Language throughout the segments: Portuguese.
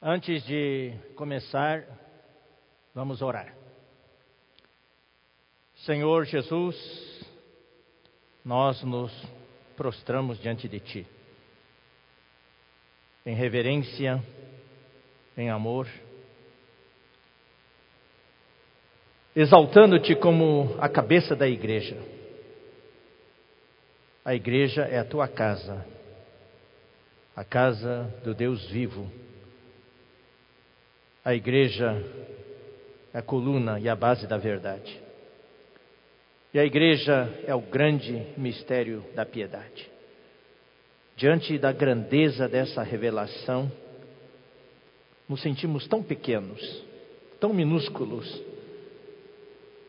Antes de começar, vamos orar. Senhor Jesus, nós nos prostramos diante de Ti, em reverência, em amor, exaltando-te como a cabeça da igreja. A igreja é a tua casa, a casa do Deus vivo a igreja é a coluna e a base da verdade. E a igreja é o grande mistério da piedade. Diante da grandeza dessa revelação, nos sentimos tão pequenos, tão minúsculos.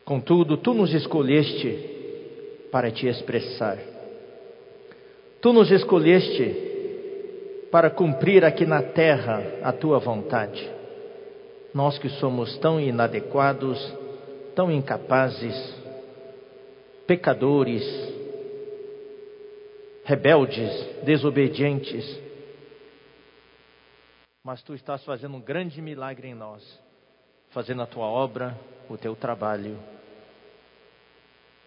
Contudo, tu nos escolheste para te expressar. Tu nos escolheste para cumprir aqui na terra a tua vontade. Nós que somos tão inadequados, tão incapazes, pecadores, rebeldes, desobedientes, mas tu estás fazendo um grande milagre em nós, fazendo a tua obra, o teu trabalho,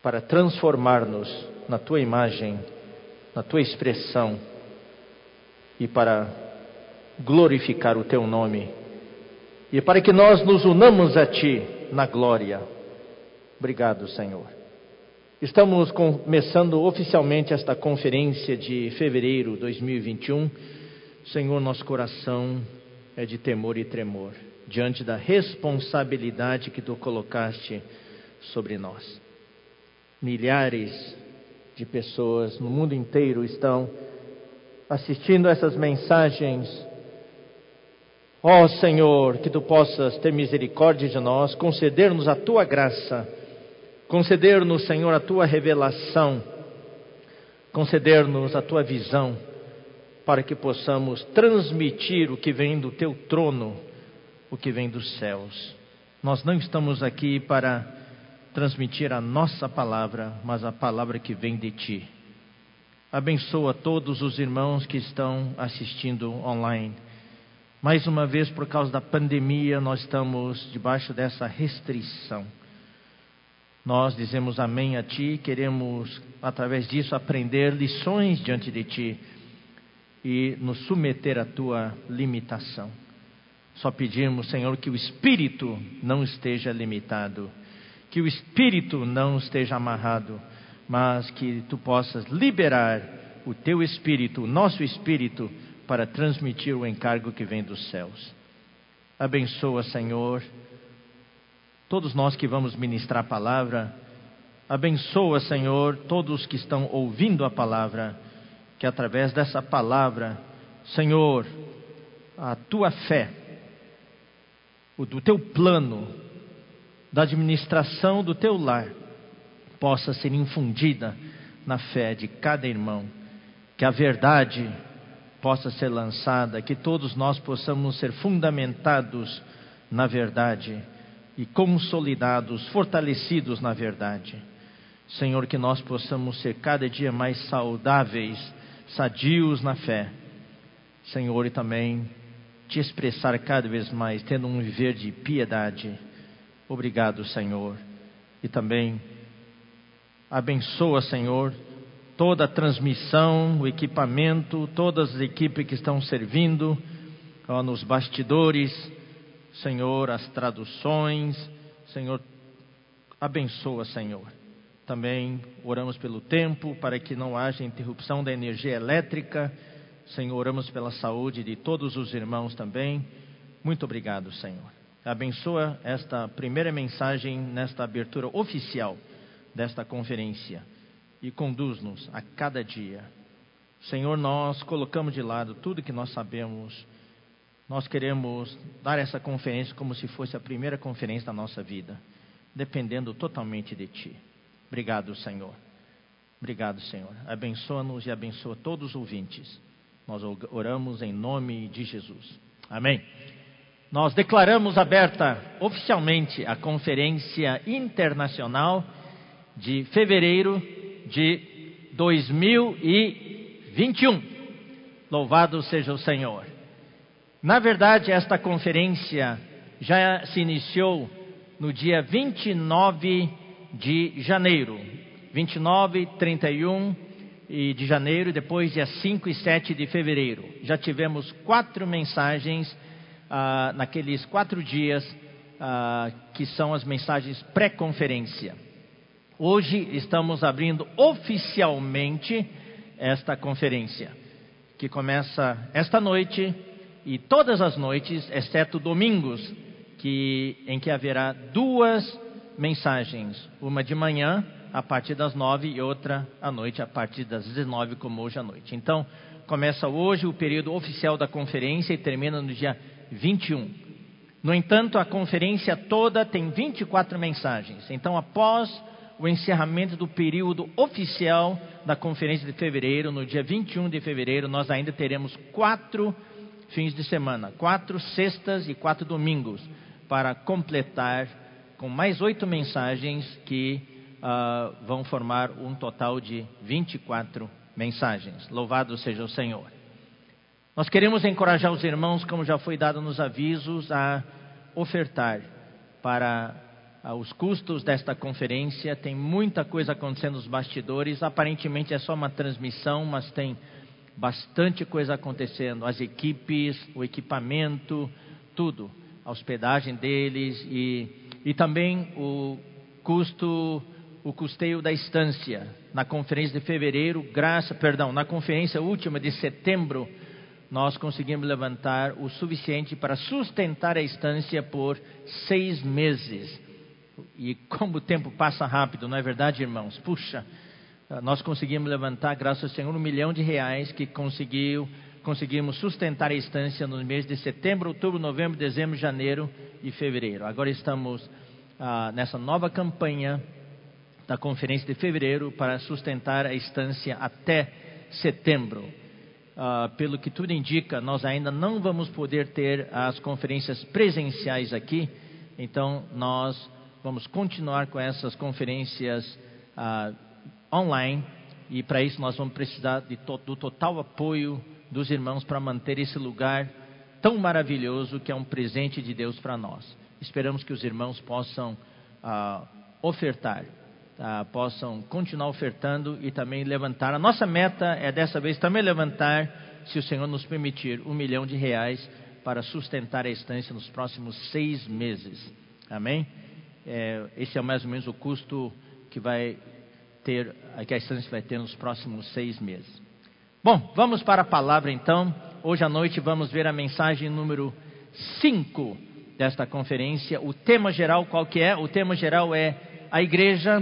para transformar-nos na tua imagem, na tua expressão e para glorificar o teu nome e para que nós nos unamos a Ti na glória. Obrigado, Senhor. Estamos começando oficialmente esta conferência de fevereiro de 2021. Senhor, nosso coração é de temor e tremor diante da responsabilidade que Tu colocaste sobre nós. Milhares de pessoas no mundo inteiro estão assistindo essas mensagens Ó oh, Senhor, que tu possas ter misericórdia de nós, conceder-nos a tua graça, conceder-nos, Senhor, a tua revelação, conceder-nos a tua visão, para que possamos transmitir o que vem do teu trono, o que vem dos céus. Nós não estamos aqui para transmitir a nossa palavra, mas a palavra que vem de ti. Abençoa todos os irmãos que estão assistindo online mais uma vez, por causa da pandemia, nós estamos debaixo dessa restrição. Nós dizemos amém a Ti, queremos, através disso, aprender lições diante de Ti e nos submeter à Tua limitação. Só pedimos, Senhor, que o Espírito não esteja limitado, que o Espírito não esteja amarrado, mas que Tu possas liberar o Teu Espírito, o nosso Espírito, para transmitir o encargo que vem dos céus. Abençoa, Senhor, todos nós que vamos ministrar a palavra. Abençoa, Senhor, todos que estão ouvindo a palavra, que através dessa palavra, Senhor, a tua fé, o do teu plano, da administração do teu lar, possa ser infundida na fé de cada irmão, que a verdade possa ser lançada, que todos nós possamos ser fundamentados na verdade e consolidados, fortalecidos na verdade. Senhor, que nós possamos ser cada dia mais saudáveis, sadios na fé. Senhor, e também te expressar cada vez mais, tendo um viver de piedade. Obrigado, Senhor. E também abençoa, Senhor, toda a transmissão, o equipamento, todas as equipes que estão servindo ó, nos bastidores, Senhor, as traduções, Senhor, abençoa, Senhor. Também oramos pelo tempo, para que não haja interrupção da energia elétrica. Senhor, oramos pela saúde de todos os irmãos também. Muito obrigado, Senhor. Abençoa esta primeira mensagem nesta abertura oficial desta conferência e conduz-nos a cada dia. Senhor, nós colocamos de lado tudo que nós sabemos. Nós queremos dar essa conferência como se fosse a primeira conferência da nossa vida, dependendo totalmente de Ti. Obrigado, Senhor. Obrigado, Senhor. Abençoa-nos e abençoa todos os ouvintes. Nós oramos em nome de Jesus. Amém. Nós declaramos aberta oficialmente a Conferência Internacional de fevereiro de 2021. Louvado seja o Senhor. Na verdade, esta conferência já se iniciou no dia 29 de janeiro. 29, 31 de janeiro depois dia 5 e 7 de fevereiro. Já tivemos quatro mensagens ah, naqueles quatro dias, ah, que são as mensagens pré-conferência. Hoje estamos abrindo oficialmente esta conferência, que começa esta noite e todas as noites, exceto domingos, que, em que haverá duas mensagens, uma de manhã a partir das nove e outra à noite a partir das dezenove, como hoje à noite. Então, começa hoje o período oficial da conferência e termina no dia 21. No entanto, a conferência toda tem 24 mensagens. Então, após o encerramento do período oficial da conferência de fevereiro, no dia 21 de fevereiro, nós ainda teremos quatro fins de semana, quatro sextas e quatro domingos, para completar com mais oito mensagens que uh, vão formar um total de 24 mensagens. Louvado seja o Senhor. Nós queremos encorajar os irmãos, como já foi dado nos avisos, a ofertar para os custos desta conferência. Tem muita coisa acontecendo nos bastidores. Aparentemente é só uma transmissão, mas tem bastante coisa acontecendo. As equipes, o equipamento, tudo. A hospedagem deles e, e também o custo, o custeio da estância. Na conferência de fevereiro, graça, perdão, na conferência última de setembro, nós conseguimos levantar o suficiente para sustentar a estância por seis meses. E como o tempo passa rápido, não é verdade, irmãos? Puxa, ah, nós conseguimos levantar, graças ao Senhor, um milhão de reais que conseguiu, conseguimos sustentar a estância nos meses de setembro, outubro, novembro, dezembro, janeiro e fevereiro. Agora estamos ah, nessa nova campanha da conferência de fevereiro para sustentar a estância até setembro. Ah, pelo que tudo indica, nós ainda não vamos poder ter as conferências presenciais aqui, então nós vamos continuar com essas conferências ah, online e para isso nós vamos precisar to do total apoio dos irmãos para manter esse lugar tão maravilhoso que é um presente de Deus para nós. Esperamos que os irmãos possam ah, ofertar, tá? possam continuar ofertando e também levantar. A nossa meta é dessa vez também levantar, se o Senhor nos permitir, um milhão de reais para sustentar a estância nos próximos seis meses. Amém? É, esse é mais ou menos o custo que vai ter, que a estância vai ter nos próximos seis meses. Bom, vamos para a palavra então. Hoje à noite vamos ver a mensagem número 5 desta conferência. O tema geral qual que é? O tema geral é a igreja,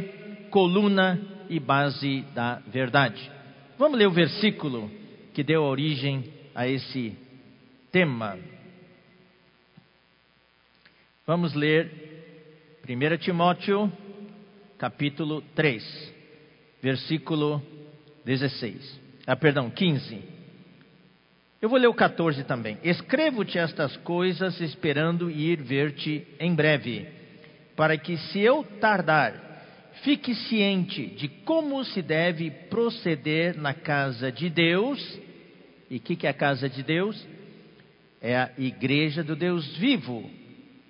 coluna e base da verdade. Vamos ler o versículo que deu origem a esse tema. Vamos ler 1 Timóteo, capítulo 3 versículo 16. Ah, perdão, 15. Eu vou ler o 14 também. Escrevo-te estas coisas esperando ir ver-te em breve, para que se eu tardar, fique ciente de como se deve proceder na casa de Deus. E o que, que é a casa de Deus? É a igreja do Deus vivo.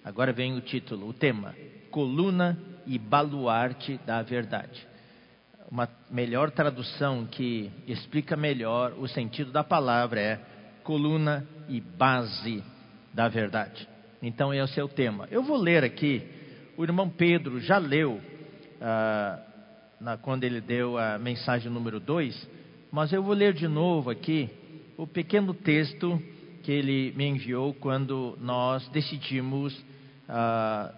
Agora vem o título, o tema: coluna e baluarte da verdade uma melhor tradução que explica melhor o sentido da palavra é coluna e base da verdade. Então, esse é o tema. Eu vou ler aqui, o irmão Pedro já leu ah, na, quando ele deu a mensagem número 2, mas eu vou ler de novo aqui o pequeno texto que ele me enviou quando nós decidimos ah,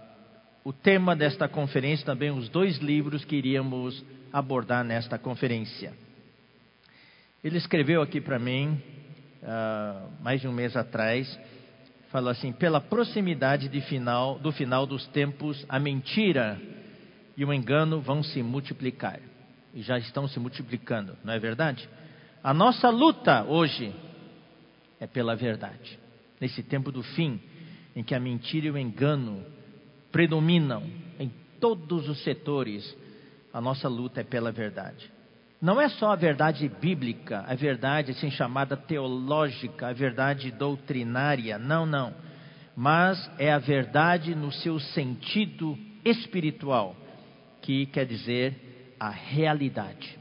o tema desta conferência, também os dois livros que iríamos abordar nesta conferência. Ele escreveu aqui para mim, uh, mais de um mês atrás, falou assim: pela proximidade final, do final dos tempos, a mentira e o engano vão se multiplicar. E já estão se multiplicando, não é verdade? A nossa luta hoje é pela verdade. Nesse tempo do fim, em que a mentira e o engano predominam em todos os setores a nossa luta é pela verdade. não é só a verdade bíblica, a verdade assim chamada teológica, a verdade doutrinária, não, não. Mas é a verdade no seu sentido espiritual, que quer dizer a realidade.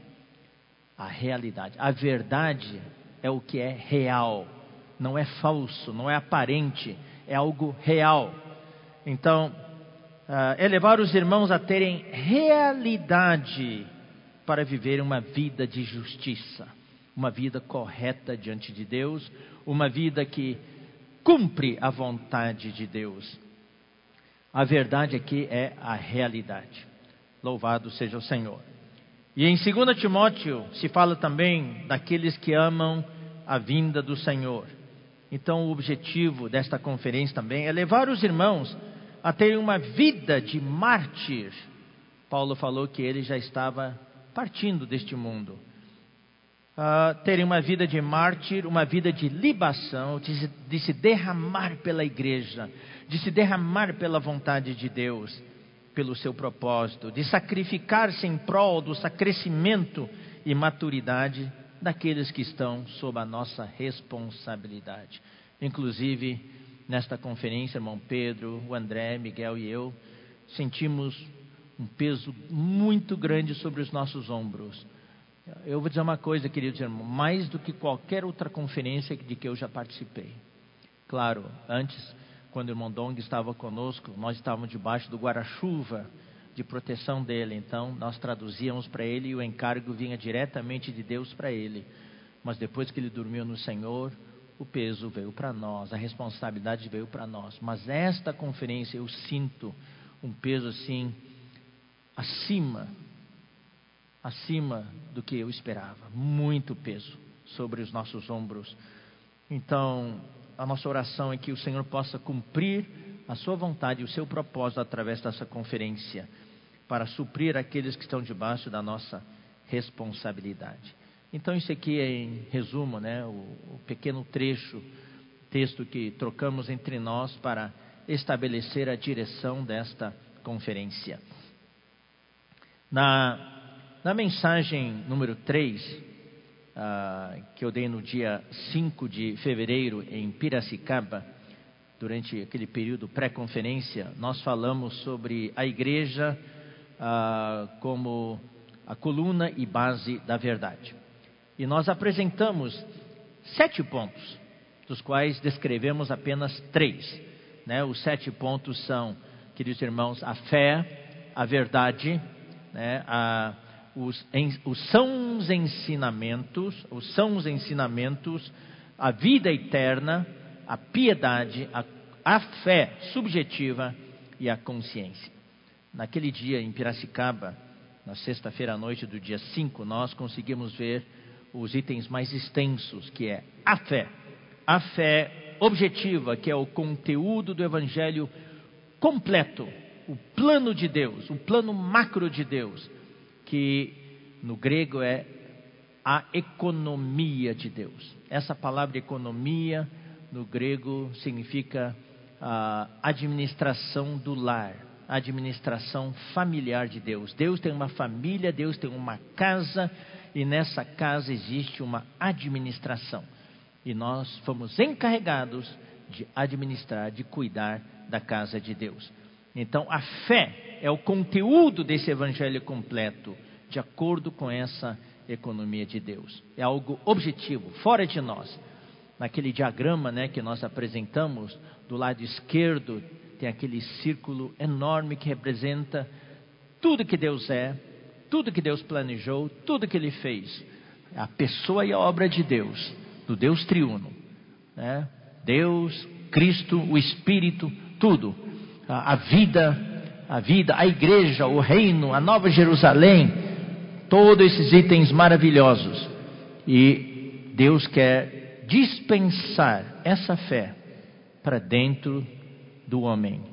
A realidade. A verdade é o que é real, não é falso, não é aparente, é algo real. Então, uh, é levar os irmãos a terem realidade para viver uma vida de justiça, uma vida correta diante de Deus, uma vida que cumpre a vontade de Deus. A verdade aqui é a realidade. Louvado seja o Senhor. E em 2 Timóteo se fala também daqueles que amam a vinda do Senhor. Então, o objetivo desta conferência também é levar os irmãos a terem uma vida de mártir. Paulo falou que ele já estava partindo deste mundo. Uh, terem uma vida de mártir, uma vida de libação, de se, de se derramar pela igreja, de se derramar pela vontade de Deus, pelo seu propósito, de sacrificar-se em prol do crescimento e maturidade daqueles que estão sob a nossa responsabilidade. Inclusive, nesta conferência, irmão Pedro, o André, Miguel e eu sentimos um peso muito grande sobre os nossos ombros. Eu vou dizer uma coisa, queridos irmãos, mais do que qualquer outra conferência de que eu já participei. Claro, antes, quando o irmão Dong estava conosco, nós estávamos debaixo do guarda-chuva de proteção dele. Então, nós traduzíamos para ele e o encargo vinha diretamente de Deus para ele. Mas depois que ele dormiu no Senhor, o peso veio para nós, a responsabilidade veio para nós. Mas esta conferência eu sinto um peso assim acima, acima do que eu esperava. Muito peso sobre os nossos ombros. Então, a nossa oração é que o Senhor possa cumprir a sua vontade e o seu propósito através dessa conferência, para suprir aqueles que estão debaixo da nossa responsabilidade. Então, isso aqui é em resumo, né, o, o pequeno trecho, texto que trocamos entre nós para estabelecer a direção desta conferência. Na, na mensagem número 3, uh, ah, que eu dei no dia 5 de fevereiro em Piracicaba, durante aquele período pré-conferência, nós falamos sobre a igreja uh, como a coluna e base da verdade. E nós apresentamos sete pontos, dos quais descrevemos apenas três. Né? Os sete pontos são, queridos irmãos, a fé, a verdade, né, a, os, em, os sãos ensinamentos, os sãos ensinamentos, a vida eterna, a piedade, a, a fé subjetiva e a consciência. Naquele dia em Piracicaba, na sexta-feira à noite do dia 5, nós conseguimos ver os itens mais extensos, que é a fé. A fé objetiva, que é o conteúdo do evangelho completo, o plano de Deus, o plano macro de Deus, que no grego é a economia de Deus. Essa palavra economia no grego significa a administração do lar, administração familiar de Deus. Deus tem uma família, Deus tem uma casa e nessa casa existe uma administração. E nós fomos encarregados de administrar, de cuidar da casa de Deus. Então, a fé é o conteúdo desse evangelho completo, de acordo com essa economia de Deus. É algo objetivo, fora de nós. Naquele diagrama né, que nós apresentamos, do lado esquerdo tem aquele círculo enorme que representa tudo que Deus é, tudo que Deus planejou, tudo que Ele fez. A pessoa e a obra de Deus, do Deus triuno. Né? Deus, Cristo, o Espírito, tudo a, vida, a vida, a igreja, o reino, a nova Jerusalém, todos esses itens maravilhosos. E Deus quer dispensar essa fé para dentro do homem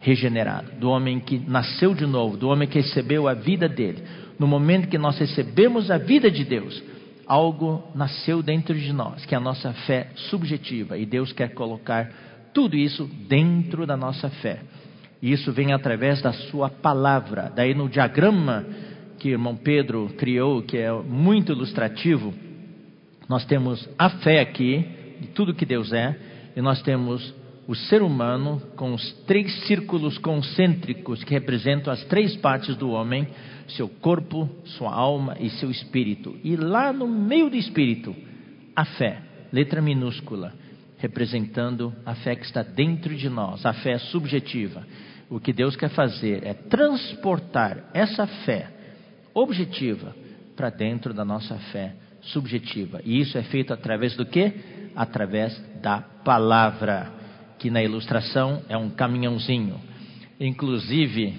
regenerado, do homem que nasceu de novo, do homem que recebeu a vida dele. No momento que nós recebemos a vida de Deus, algo nasceu dentro de nós, que é a nossa fé subjetiva, e Deus quer colocar tudo isso dentro da nossa fé. E isso vem através da sua palavra. Daí no diagrama que o irmão Pedro criou, que é muito ilustrativo, nós temos a fé aqui, de tudo que Deus é, e nós temos o ser humano com os três círculos concêntricos que representam as três partes do homem: seu corpo, sua alma e seu espírito. E lá no meio do espírito, a fé, letra minúscula, representando a fé que está dentro de nós, a fé subjetiva. O que Deus quer fazer é transportar essa fé objetiva para dentro da nossa fé subjetiva. E isso é feito através do que? Através da palavra que na ilustração é um caminhãozinho. Inclusive,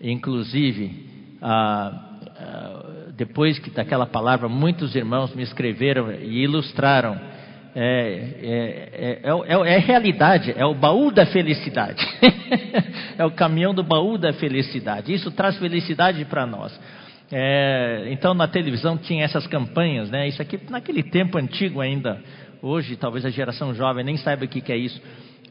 inclusive, ah, ah, depois que daquela palavra, muitos irmãos me escreveram e ilustraram. É, é, é, é, é realidade, é o baú da felicidade. é o caminhão do baú da felicidade. Isso traz felicidade para nós. É, então na televisão tinha essas campanhas, né? Isso aqui naquele tempo antigo ainda. Hoje talvez a geração jovem nem saiba o que, que é isso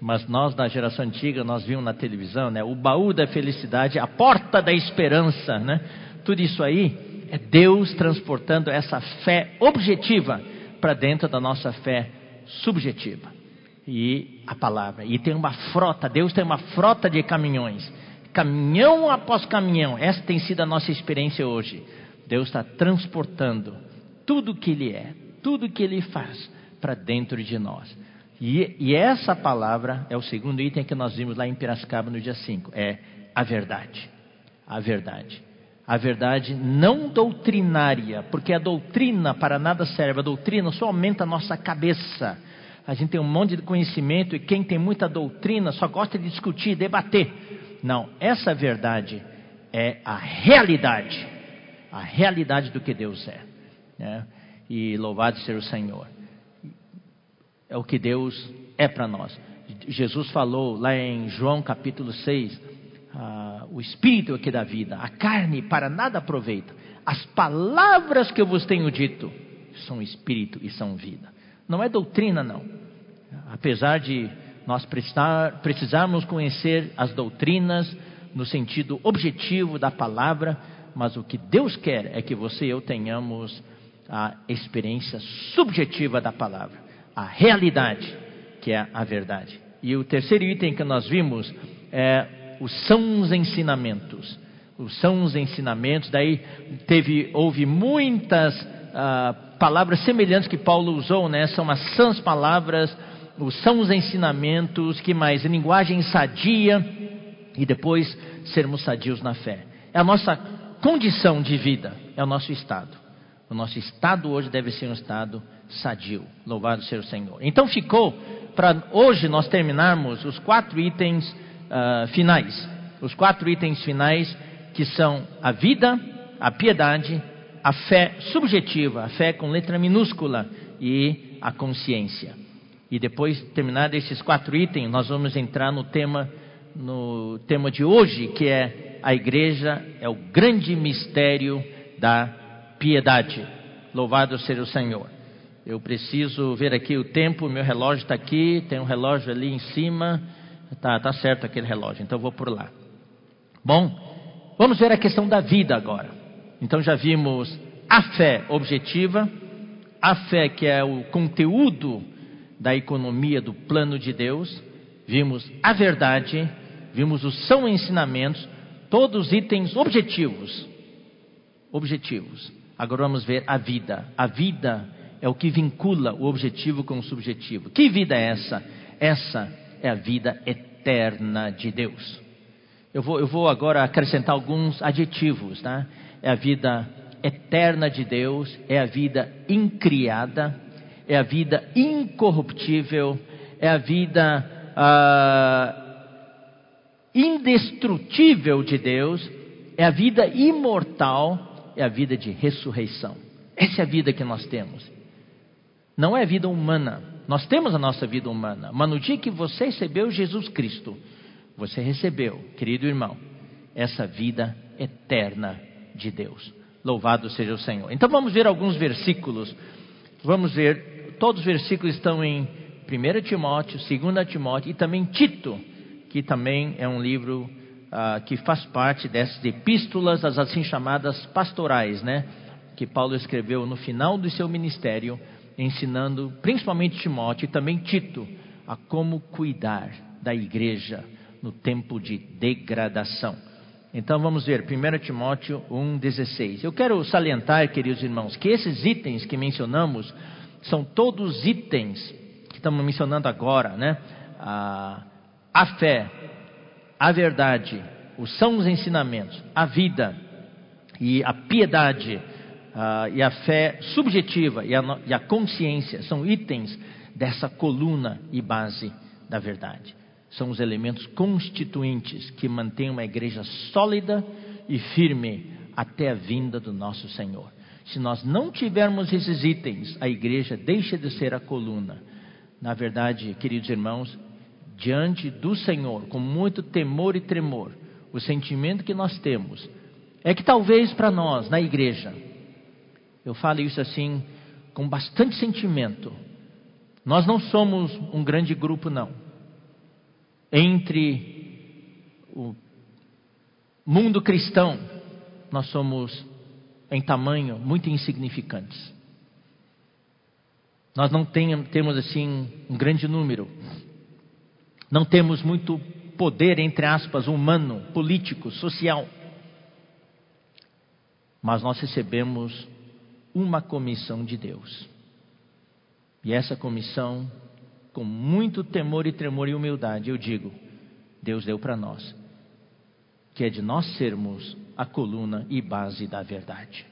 mas nós da geração antiga nós vimos na televisão, né? O baú da felicidade, a porta da esperança, né? Tudo isso aí é Deus transportando essa fé objetiva para dentro da nossa fé subjetiva. E a palavra. E tem uma frota, Deus tem uma frota de caminhões. Caminhão após caminhão. Essa tem sido a nossa experiência hoje. Deus está transportando tudo que Ele é, tudo que Ele faz para dentro de nós. E, e, essa palavra é o segundo item que nós vimos lá em Piracicaba no dia 5. É a verdade. A verdade. A verdade não doutrinária, porque a doutrina para nada serve. A doutrina só aumenta a nossa cabeça. A gente tem um monte de conhecimento e quem tem muita doutrina só gosta de discutir, debater. Não, essa verdade é a realidade. A realidade do que Deus é. Né? E louvado seja o Senhor é o que Deus é para nós. Jesus falou lá em João capítulo 6: ah, o espírito é que dá vida, a carne para nada aproveita. As palavras que eu vos tenho dito são espírito e são vida. Não é doutrina, não. Apesar de nós precisar, precisarmos conhecer as doutrinas no sentido objetivo da palavra, mas o que Deus quer é que você e eu tenhamos a experiência subjetiva da palavra a realidade, que é a verdade. E o terceiro item que nós vimos é os sãos ensinamentos. Os sãos ensinamentos, daí teve, houve muitas ah, palavras semelhantes que Paulo usou, né? São as sãs palavras, os sãos ensinamentos, que mais? Linguagem sadia e depois sermos sadios na fé. É a nossa condição de vida, é o nosso estado. O nosso estado hoje deve ser um estado sadio. Louvado seja o Senhor. Então ficou para hoje nós terminarmos os quatro itens uh, finais. Os quatro itens finais que são a vida, a piedade, a fé subjetiva, a fé com letra minúscula e a consciência. E depois terminar esses quatro itens, nós vamos entrar no tema no tema de hoje, que é a igreja é o grande mistério da piedade. Louvado seja o Senhor. Eu preciso ver aqui o tempo, meu relógio está aqui, tem um relógio ali em cima. Tá, tá certo aquele relógio, então eu vou por lá. Bom, vamos ver a questão da vida agora. Então já vimos a fé objetiva, a fé que é o conteúdo da economia do plano de Deus, vimos a verdade, vimos os são ensinamentos, todos itens objetivos. Objetivos. Agora vamos ver a vida. A vida é o que vincula o objetivo com o subjetivo. Que vida é essa? Essa é a vida eterna de Deus. Eu vou, eu vou agora acrescentar alguns adjetivos, tá? É a vida eterna de Deus, é a vida incriada, é a vida incorruptível, é a vida ah, indestrutível de Deus, é a vida imortal, é a vida de ressurreição. Essa é a vida que nós temos não é vida humana. Nós temos a nossa vida humana, mas no dia que você recebeu Jesus Cristo, você recebeu, querido irmão, essa vida eterna de Deus. Louvado seja o Senhor. Então vamos ver alguns versículos. Vamos ver, todos os versículos estão em 1 Timóteo, 2 Timóteo e também Tito, que também é um livro ah, que faz parte dessas epístolas, as assim chamadas pastorais, né? Que Paulo escreveu no final do seu ministério, ensinando principalmente Timóteo e também Tito a como cuidar da igreja no tempo de degradação. Então vamos ver, 1 Timóteo 1,16. Eu quero salientar, queridos irmãos, que esses itens que mencionamos são todos itens que estamos mencionando agora, né? A, a fé, a verdade, os são os ensinamentos, a vida e a piedade a, e a fé subjetiva e a, e a consciência são itens dessa coluna e base da verdade. São os elementos constituintes que mantêm uma igreja sólida e firme até a vinda do nosso Senhor. Se nós não tivermos esses itens, a igreja deixa de ser a coluna. Na verdade, queridos irmãos, diante do Senhor, com muito temor e tremor, o sentimento que nós temos é que talvez para nós, na igreja, eu falo isso assim com bastante sentimento, nós não somos um grande grupo, não. Entre o mundo cristão, nós somos, em tamanho, muito insignificantes. Nós não temos, assim, um grande número. Não temos muito poder, entre aspas, humano, político, social. Mas nós recebemos uma comissão de Deus. E essa comissão, com muito temor e tremor e humildade, eu digo: Deus deu para nós, que é de nós sermos a coluna e base da verdade.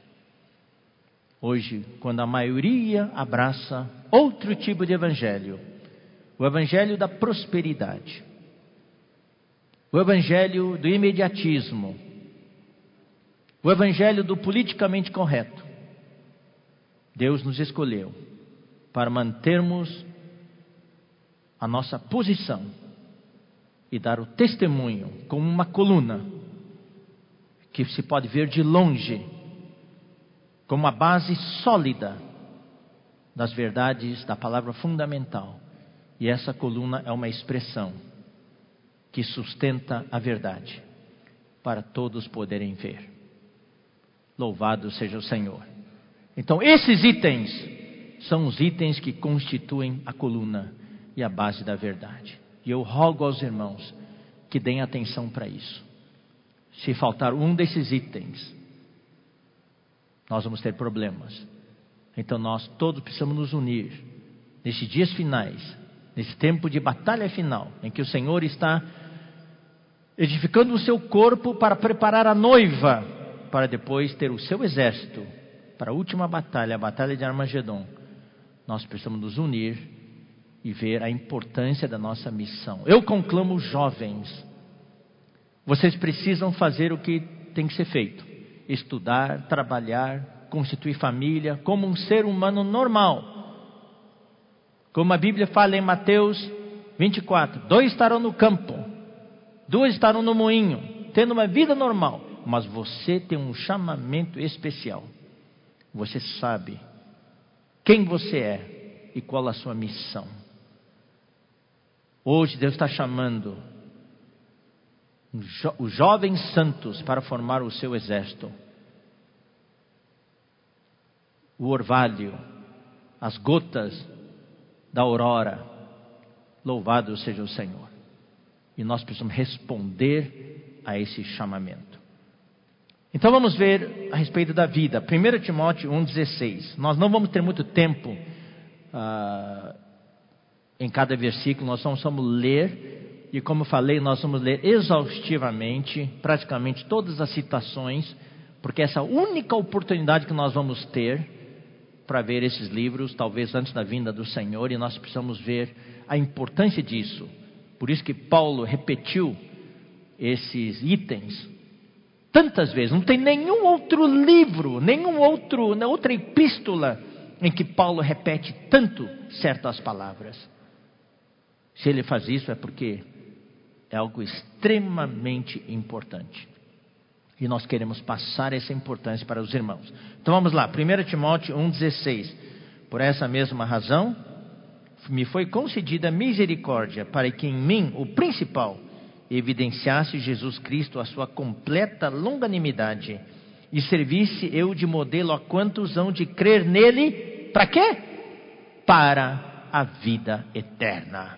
Hoje, quando a maioria abraça outro tipo de evangelho, o evangelho da prosperidade, o evangelho do imediatismo, o evangelho do politicamente correto, Deus nos escolheu para mantermos a nossa posição e dar o testemunho como uma coluna que se pode ver de longe, como uma base sólida das verdades da palavra fundamental. E essa coluna é uma expressão que sustenta a verdade para todos poderem ver. Louvado seja o Senhor. Então, esses itens são os itens que constituem a coluna e a base da verdade. E eu rogo aos irmãos que deem atenção para isso. Se faltar um desses itens, nós vamos ter problemas. Então nós todos precisamos nos unir nesses dias finais, nesse tempo de batalha final, em que o Senhor está edificando o seu corpo para preparar a noiva, para depois ter o seu exército para a última batalha, a batalha de Armagedon nós precisamos nos unir e ver a importância da nossa missão. Eu conclamo jovens, vocês precisam fazer o que tem que ser feito: estudar, trabalhar, constituir família como um ser humano normal. Como a Bíblia fala em Mateus 24: dois estarão no campo, duas estarão no moinho, tendo uma vida normal, mas você tem um chamamento especial. Você sabe quem você é e qual a sua missão. Hoje Deus está chamando os jovens santos para formar o seu exército. O orvalho, as gotas da aurora. Louvado seja o Senhor. E nós precisamos responder a esse chamamento. Então vamos ver a respeito da vida. 1 Timóteo 1,16. Nós não vamos ter muito tempo uh, em cada versículo, nós vamos, vamos ler, e como falei, nós vamos ler exaustivamente, praticamente todas as citações, porque essa única oportunidade que nós vamos ter para ver esses livros, talvez antes da vinda do Senhor, e nós precisamos ver a importância disso. Por isso que Paulo repetiu esses itens tantas vezes. Não tem nenhum outro livro, nenhum outro, outra epístola em que Paulo repete tanto certas palavras. Se ele faz isso é porque é algo extremamente importante. E nós queremos passar essa importância para os irmãos. Então vamos lá, 1 Timóteo 1,16. Por essa mesma razão, me foi concedida misericórdia para que em mim, o principal, evidenciasse Jesus Cristo a sua completa longanimidade e servisse eu de modelo a quantos hão de crer nele, para quê? Para a vida eterna.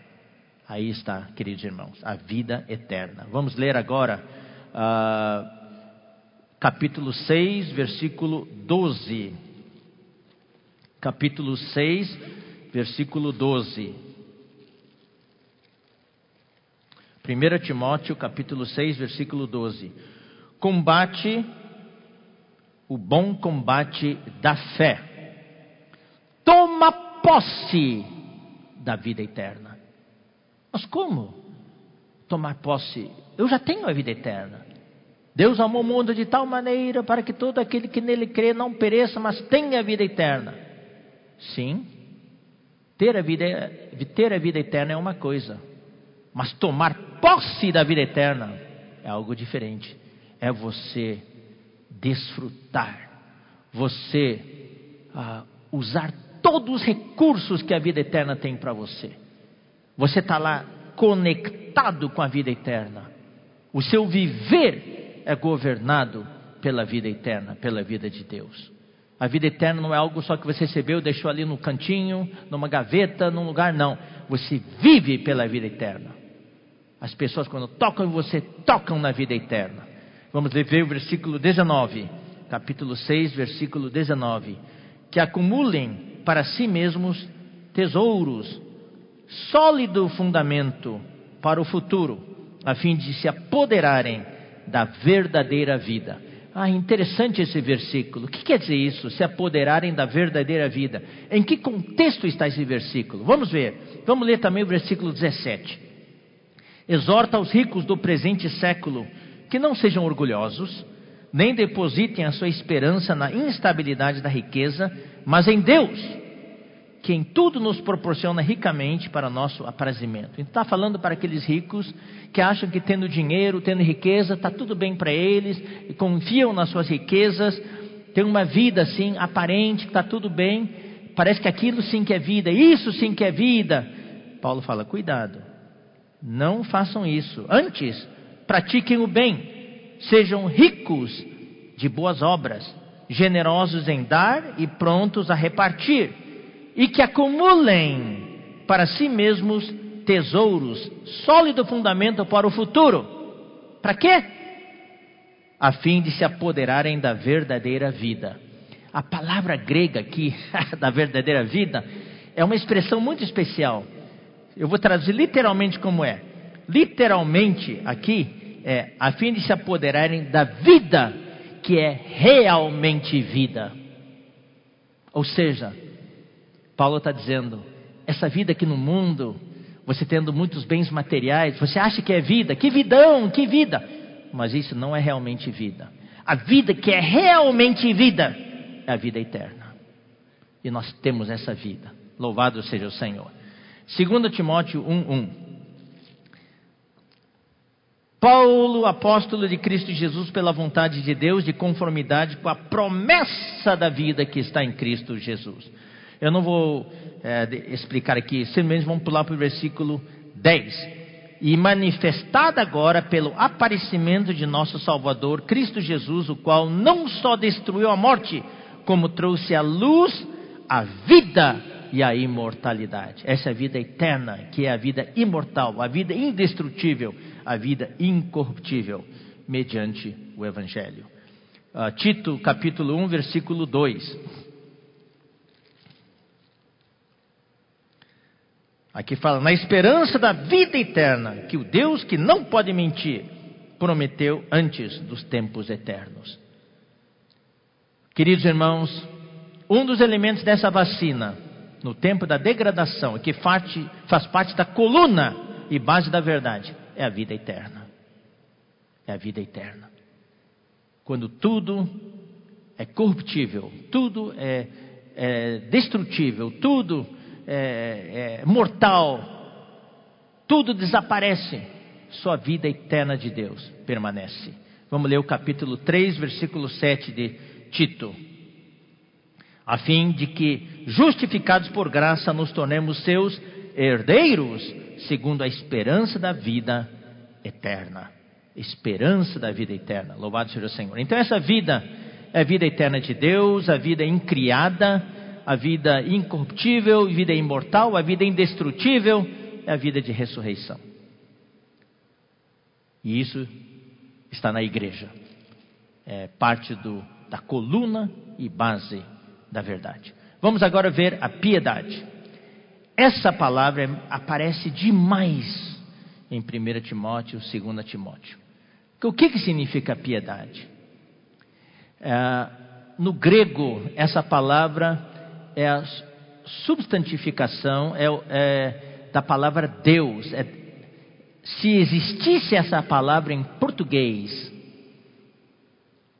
Aí está, queridos irmãos, a vida eterna. Vamos ler agora uh, capítulo 6, versículo 12. Capítulo 6, versículo 12. 1 Timóteo, capítulo 6, versículo 12. Combate o bom combate da fé. Toma posse da vida eterna. Mas como tomar posse? Eu já tenho a vida eterna. Deus amou o mundo de tal maneira para que todo aquele que nele crê não pereça, mas tenha a vida eterna. Sim, ter a vida, ter a vida eterna é uma coisa, mas tomar posse da vida eterna é algo diferente. É você desfrutar, você ah, usar todos os recursos que a vida eterna tem para você. Você está lá conectado com a vida eterna. O seu viver é governado pela vida eterna, pela vida de Deus. A vida eterna não é algo só que você recebeu, deixou ali no cantinho, numa gaveta, num lugar, não. Você vive pela vida eterna. As pessoas, quando tocam em você, tocam na vida eterna. Vamos ver o versículo 19, capítulo 6, versículo 19. Que acumulem para si mesmos tesouros sólido fundamento para o futuro, a fim de se apoderarem da verdadeira vida. Ah, interessante esse versículo. O que quer dizer isso? Se apoderarem da verdadeira vida. Em que contexto está esse versículo? Vamos ver. Vamos ler também o versículo 17. Exorta os ricos do presente século que não sejam orgulhosos, nem depositem a sua esperança na instabilidade da riqueza, mas em Deus que em tudo nos proporciona ricamente para nosso aprazimento. Então está falando para aqueles ricos que acham que tendo dinheiro, tendo riqueza, está tudo bem para eles, e confiam nas suas riquezas, tem uma vida assim aparente, que está tudo bem, parece que aquilo sim que é vida, isso sim que é vida. Paulo fala: cuidado, não façam isso. Antes, pratiquem o bem, sejam ricos de boas obras, generosos em dar e prontos a repartir e que acumulem para si mesmos tesouros, sólido fundamento para o futuro. Para quê? A fim de se apoderarem da verdadeira vida. A palavra grega aqui, da verdadeira vida, é uma expressão muito especial. Eu vou traduzir literalmente como é. Literalmente aqui é a fim de se apoderarem da vida que é realmente vida. Ou seja, Paulo está dizendo: essa vida aqui no mundo, você tendo muitos bens materiais, você acha que é vida, que vidão, que vida. Mas isso não é realmente vida. A vida que é realmente vida é a vida eterna. E nós temos essa vida. Louvado seja o Senhor. 2 Timóteo 1:1. Paulo, apóstolo de Cristo Jesus, pela vontade de Deus, de conformidade com a promessa da vida que está em Cristo Jesus. Eu não vou é, explicar aqui, simplesmente vamos pular para o versículo 10. E manifestada agora pelo aparecimento de nosso Salvador, Cristo Jesus, o qual não só destruiu a morte, como trouxe à luz a vida e a imortalidade. Essa é a vida eterna, que é a vida imortal, a vida indestrutível, a vida incorruptível, mediante o Evangelho. Uh, Tito, capítulo 1, versículo 2. Aqui fala, na esperança da vida eterna, que o Deus que não pode mentir, prometeu antes dos tempos eternos. Queridos irmãos, um dos elementos dessa vacina, no tempo da degradação, que faz parte da coluna e base da verdade, é a vida eterna. É a vida eterna. Quando tudo é corruptível, tudo é, é destrutível, tudo é, é, mortal, tudo desaparece, só a vida eterna de Deus permanece. Vamos ler o capítulo 3, versículo 7 de Tito. A fim de que, justificados por graça, nos tornemos seus herdeiros, segundo a esperança da vida eterna. Esperança da vida eterna. Louvado seja o Senhor. Então, essa vida é a vida eterna de Deus, a vida incriada, a vida incorruptível, a vida imortal, a vida indestrutível, é a vida de ressurreição. E isso está na igreja. É parte do, da coluna e base da verdade. Vamos agora ver a piedade. Essa palavra aparece demais em 1 Timóteo, 2 Timóteo. O que, que significa piedade? É, no grego, essa palavra é a substantificação é, é, da palavra Deus. É, se existisse essa palavra em português,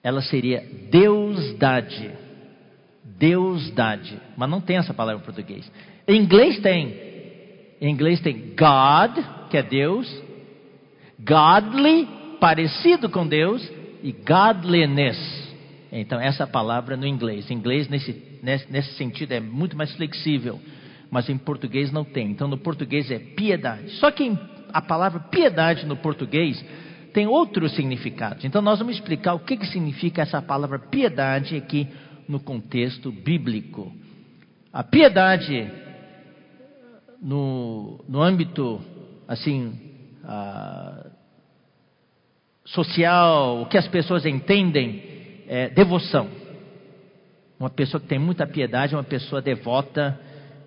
ela seria Deusdade. Deusdade. Mas não tem essa palavra em português. Em inglês tem. Em inglês tem God, que é Deus. Godly, parecido com Deus. E godliness. Então, essa palavra no inglês. Em inglês, nesse, nesse, nesse sentido, é muito mais flexível. Mas em português não tem. Então, no português é piedade. Só que a palavra piedade no português tem outros significados. Então, nós vamos explicar o que, que significa essa palavra piedade aqui no contexto bíblico. A piedade, no, no âmbito assim uh, social, o que as pessoas entendem é devoção. Uma pessoa que tem muita piedade é uma pessoa devota,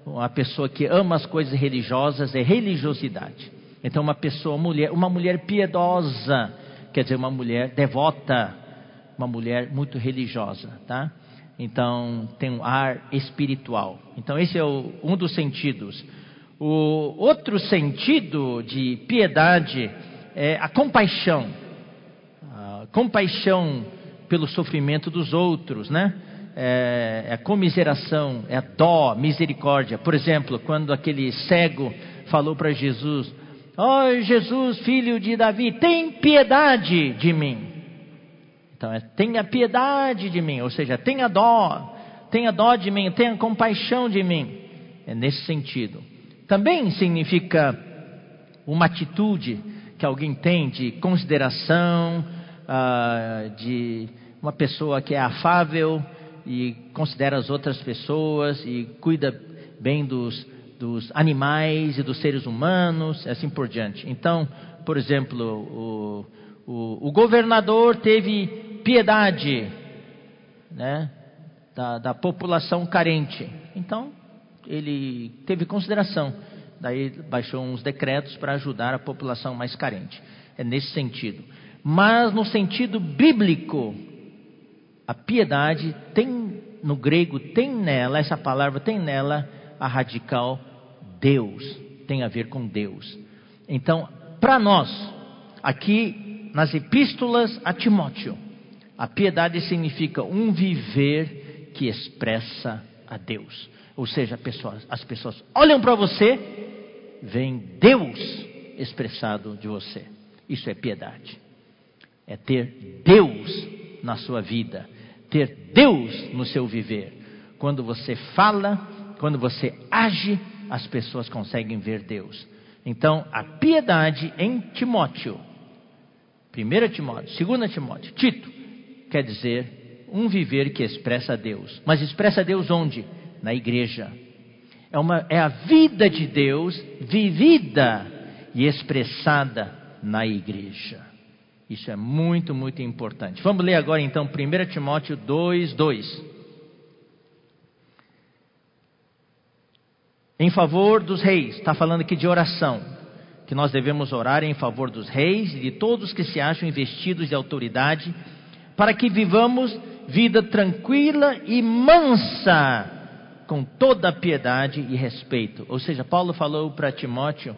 uma pessoa que ama as coisas religiosas é religiosidade. Então, uma pessoa, mulher, uma mulher piedosa, quer dizer, uma mulher devota, uma mulher muito religiosa, tá? Então, tem um ar espiritual. Então, esse é o, um dos sentidos. O outro sentido de piedade é a compaixão. A compaixão pelo sofrimento dos outros, né? É, é a comiseração, é a dó, misericórdia. Por exemplo, quando aquele cego falou para Jesus: Ó oh, Jesus, filho de Davi, tem piedade de mim. Então, é, tenha piedade de mim, ou seja, tenha dó, tenha dó de mim, tenha compaixão de mim. É nesse sentido. Também significa uma atitude que alguém tem de consideração, uh, de uma pessoa que é afável e considera as outras pessoas e cuida bem dos dos animais e dos seres humanos, assim por diante. Então, por exemplo, o, o, o governador teve piedade né, da, da população carente. Então, ele teve consideração. Daí baixou uns decretos para ajudar a população mais carente. É nesse sentido. Mas no sentido bíblico, a piedade tem no grego tem nela essa palavra tem nela a radical Deus, tem a ver com Deus. Então, para nós, aqui nas epístolas a Timóteo, a piedade significa um viver que expressa a Deus. Ou seja, pessoas, as pessoas olham para você, veem Deus expressado de você. Isso é piedade. É ter Deus na sua vida, ter Deus no seu viver. Quando você fala, quando você age, as pessoas conseguem ver Deus. Então, a piedade em Timóteo, 1 Timóteo, 2 Timóteo, Tito, quer dizer um viver que expressa Deus. Mas expressa Deus onde? Na igreja. É, uma, é a vida de Deus vivida e expressada na igreja. Isso é muito, muito importante. Vamos ler agora então 1 Timóteo 2, 2. em favor dos reis. Está falando aqui de oração, que nós devemos orar em favor dos reis e de todos que se acham investidos de autoridade, para que vivamos vida tranquila e mansa, com toda piedade e respeito. Ou seja, Paulo falou para Timóteo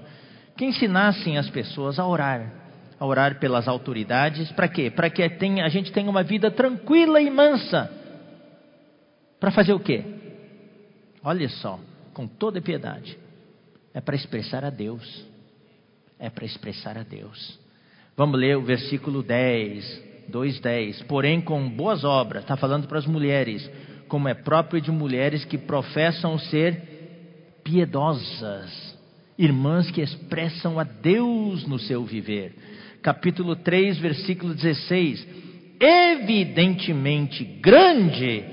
que ensinassem as pessoas a orar, a orar pelas autoridades, para quê? Para que a gente tenha uma vida tranquila e mansa. Para fazer o quê? Olha só, com toda piedade, é para expressar a Deus. É para expressar a Deus. Vamos ler o versículo 10, 2:10. Porém, com boas obras, está falando para as mulheres, como é próprio de mulheres que professam ser piedosas, irmãs que expressam a Deus no seu viver, capítulo 3, versículo 16. Evidentemente grande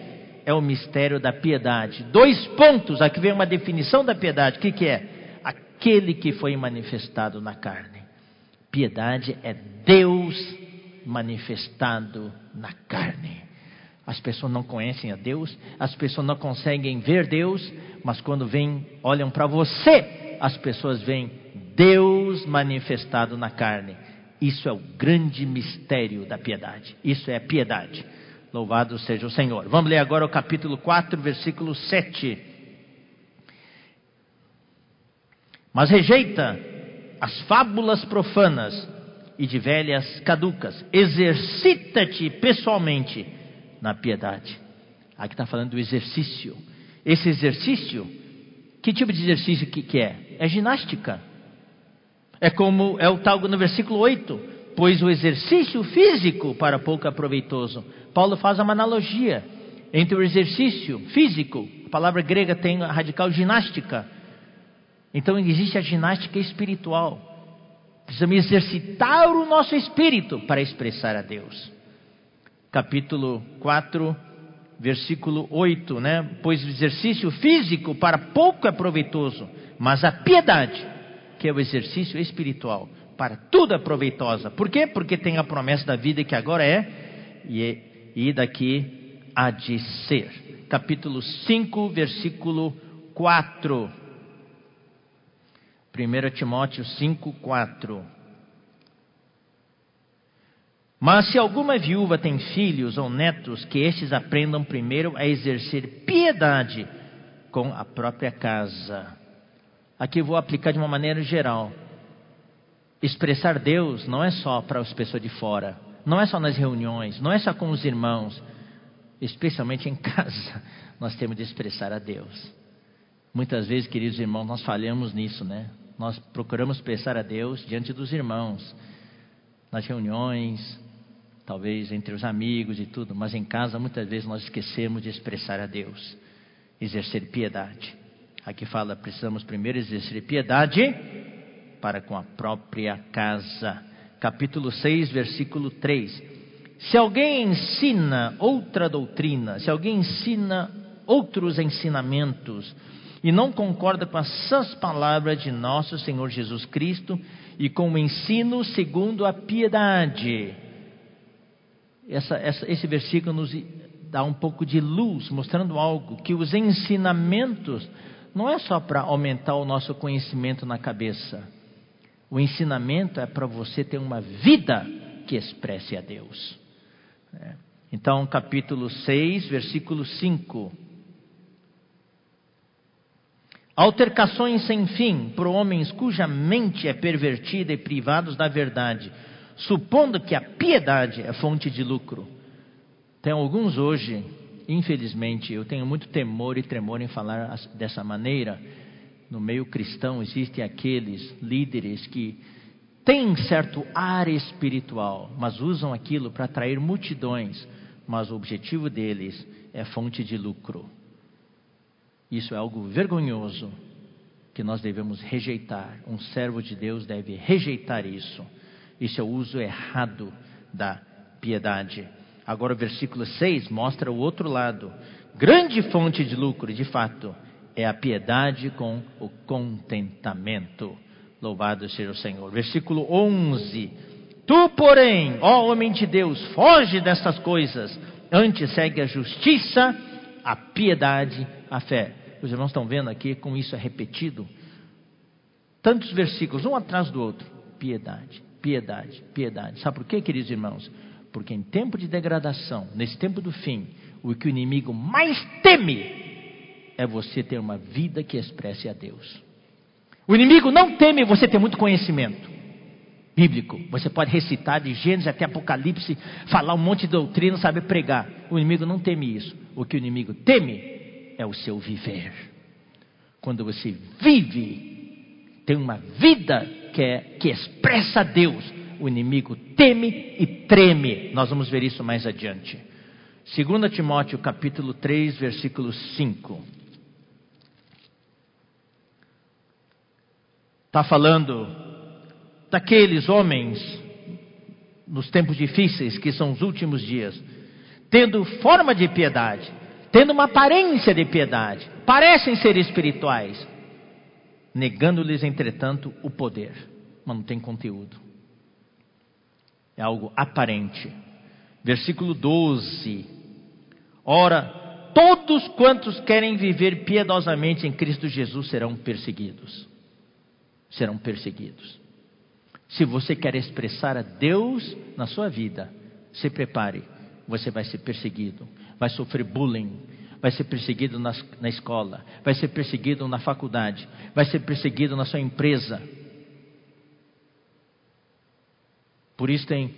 é o mistério da piedade. Dois pontos, aqui vem uma definição da piedade. O que, que é? Aquele que foi manifestado na carne. Piedade é Deus manifestado na carne. As pessoas não conhecem a Deus, as pessoas não conseguem ver Deus, mas quando vêm, olham para você, as pessoas veem Deus manifestado na carne. Isso é o grande mistério da piedade. Isso é piedade. Louvado seja o Senhor. Vamos ler agora o capítulo 4, versículo 7. Mas rejeita as fábulas profanas e de velhas caducas. Exercita-te pessoalmente na piedade. Aqui está falando do exercício. Esse exercício, que tipo de exercício que, que é? É ginástica. É como é o tal no versículo 8, pois o exercício físico para pouco é proveitoso. Paulo faz uma analogia entre o exercício físico, a palavra grega tem a radical ginástica. Então existe a ginástica espiritual. Precisamos exercitar o nosso espírito para expressar a Deus. Capítulo 4, versículo 8, né? Pois o exercício físico para pouco é proveitoso, mas a piedade, que é o exercício espiritual, para tudo é proveitosa. Por quê? Porque tem a promessa da vida que agora é e, e daqui há de ser. Capítulo 5, versículo 4. 1 Timóteo 5, 4. Mas se alguma viúva tem filhos ou netos, que estes aprendam primeiro a exercer piedade com a própria casa. Aqui vou aplicar de uma maneira geral. Expressar Deus não é só para as pessoas de fora, não é só nas reuniões, não é só com os irmãos, especialmente em casa, nós temos de expressar a Deus. Muitas vezes, queridos irmãos, nós falhamos nisso, né? Nós procuramos expressar a Deus diante dos irmãos, nas reuniões, talvez entre os amigos e tudo, mas em casa muitas vezes nós esquecemos de expressar a Deus, exercer piedade. Aqui fala, precisamos primeiro exercer piedade para com a própria casa. Capítulo 6, versículo 3. Se alguém ensina outra doutrina, se alguém ensina outros ensinamentos e não concorda com as sãs palavras de nosso Senhor Jesus Cristo e com o ensino segundo a piedade, essa, essa, esse versículo nos dá um pouco de luz, mostrando algo, que os ensinamentos não é só para aumentar o nosso conhecimento na cabeça. O ensinamento é para você ter uma vida que expresse a Deus. É. Então, capítulo 6, versículo 5. Altercações sem fim por homens cuja mente é pervertida e privados da verdade supondo que a piedade é fonte de lucro. Tem alguns hoje, infelizmente, eu tenho muito temor e tremor em falar dessa maneira. No meio cristão existem aqueles líderes que têm certo ar espiritual, mas usam aquilo para atrair multidões, mas o objetivo deles é fonte de lucro. Isso é algo vergonhoso que nós devemos rejeitar. Um servo de Deus deve rejeitar isso. Isso é o uso errado da piedade. Agora o versículo 6 mostra o outro lado. Grande fonte de lucro, de fato, é a piedade com o contentamento. Louvado seja o Senhor. Versículo 11. Tu, porém, ó homem de Deus, foge destas coisas, antes segue a justiça, a piedade, a fé. Os irmãos estão vendo aqui como isso é repetido? Tantos versículos, um atrás do outro. Piedade, piedade, piedade. Sabe por quê, queridos irmãos? Porque em tempo de degradação, nesse tempo do fim, o que o inimigo mais teme é você ter uma vida que expresse a Deus. O inimigo não teme você ter muito conhecimento bíblico. Você pode recitar de Gênesis até Apocalipse, falar um monte de doutrina, saber pregar. O inimigo não teme isso. O que o inimigo teme é o seu viver. Quando você vive, tem uma vida que, é, que expressa Deus, o inimigo teme e treme. Nós vamos ver isso mais adiante. 2 Timóteo capítulo 3, versículo 5. Está falando daqueles homens nos tempos difíceis que são os últimos dias, tendo forma de piedade, tendo uma aparência de piedade, parecem ser espirituais, negando-lhes, entretanto, o poder, mas não tem conteúdo. É algo aparente. Versículo 12. Ora, todos quantos querem viver piedosamente em Cristo Jesus serão perseguidos. Serão perseguidos. Se você quer expressar a Deus na sua vida, se prepare, você vai ser perseguido, vai sofrer bullying, vai ser perseguido na, escola, vai ser perseguido na faculdade, vai ser perseguido na sua empresa. Por isso tem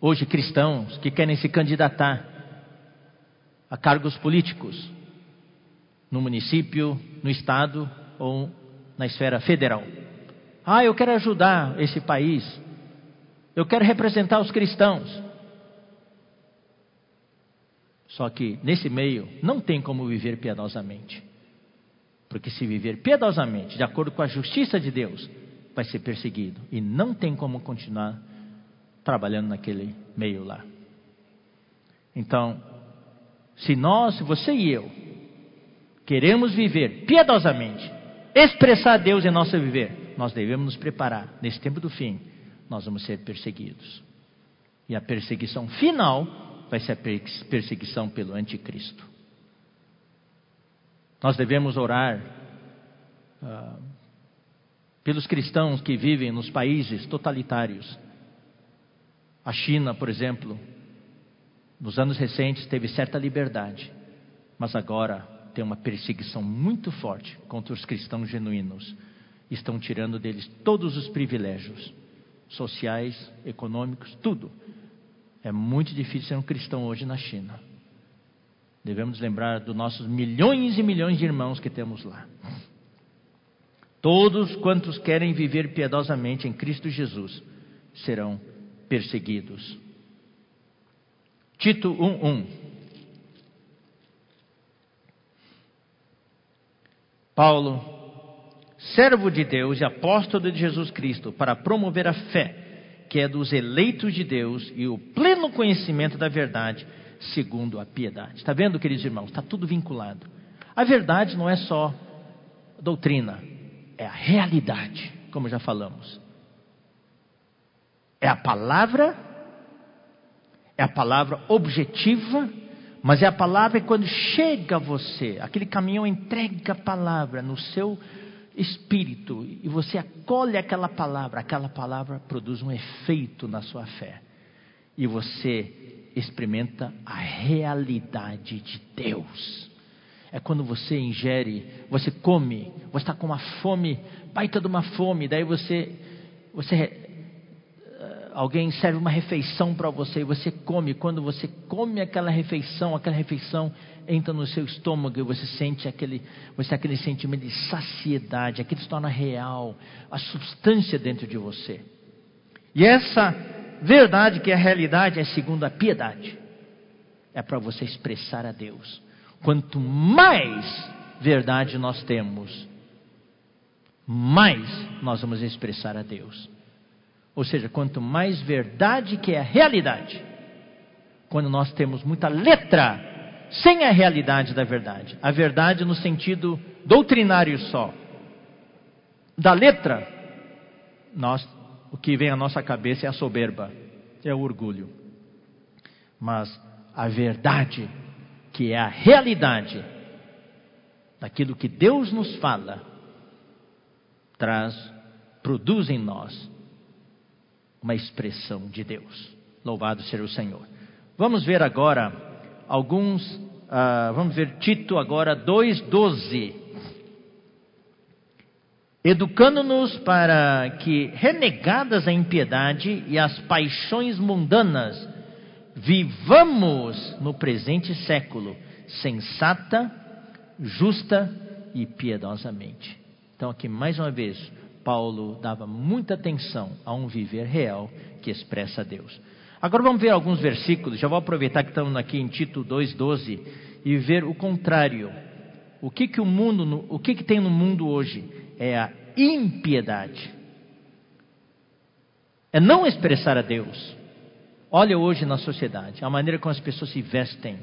hoje cristãos que querem se candidatar a cargos políticos no município, no estado ou na esfera federal. Ah, eu quero ajudar esse país. Eu quero representar os cristãos. Só que nesse meio não tem como viver piedosamente. Porque se viver piedosamente, de acordo com a justiça de Deus, vai ser perseguido. E não tem como continuar trabalhando naquele meio lá. Então, se nós, você e eu, queremos viver piedosamente, expressar Deus em nosso viver, nós devemos nos preparar. Nesse tempo do fim, nós vamos ser perseguidos. E a perseguição final vai ser a perseguição pelo anticristo. Nós devemos orar uh, pelos cristãos que vivem nos países totalitários. A China, por exemplo, nos anos recentes teve certa liberdade, mas agora tem uma perseguição muito forte contra os cristãos genuínos. Estão tirando deles todos os privilégios sociais, econômicos, tudo é muito difícil ser um cristão hoje na China. Devemos lembrar dos nossos milhões e milhões de irmãos que temos lá. Todos quantos querem viver piedosamente em Cristo Jesus serão perseguidos. Tito 1:1 Paulo, servo de Deus e apóstolo de Jesus Cristo, para promover a fé que é dos eleitos de Deus e o pleno conhecimento da verdade, segundo a piedade. Está vendo, queridos irmãos? Está tudo vinculado. A verdade não é só doutrina, é a realidade, como já falamos. É a palavra, é a palavra objetiva, mas é a palavra que quando chega a você, aquele caminhão entrega a palavra no seu espírito e você acolhe aquela palavra, aquela palavra produz um efeito na sua fé. E você experimenta a realidade de Deus. É quando você ingere, você come, você está com uma fome, baita de uma fome, daí você, você alguém serve uma refeição para você e você come. Quando você come aquela refeição, aquela refeição entra no seu estômago e você sente aquele, você aquele sentimento de saciedade, aquilo se torna real, a substância dentro de você. E essa verdade que é a realidade é segundo a piedade. É para você expressar a Deus. Quanto mais verdade nós temos, mais nós vamos expressar a Deus. Ou seja, quanto mais verdade que é a realidade, quando nós temos muita letra sem a realidade da verdade, a verdade no sentido doutrinário só, da letra, nós, o que vem à nossa cabeça é a soberba, é o orgulho. Mas a verdade, que é a realidade daquilo que Deus nos fala, traz, produz em nós uma expressão de Deus. Louvado seja o Senhor. Vamos ver agora alguns, uh, vamos ver Tito agora 2,12. Educando-nos para que, renegadas a impiedade e as paixões mundanas, vivamos no presente século sensata, justa e piedosamente. Então, aqui mais uma vez, Paulo dava muita atenção a um viver real que expressa Deus. Agora vamos ver alguns versículos, já vou aproveitar que estamos aqui em Tito 2,12 e ver o contrário. O que, que o mundo, o que, que tem no mundo hoje? É a impiedade. É não expressar a Deus. Olha hoje na sociedade, a maneira como as pessoas se vestem,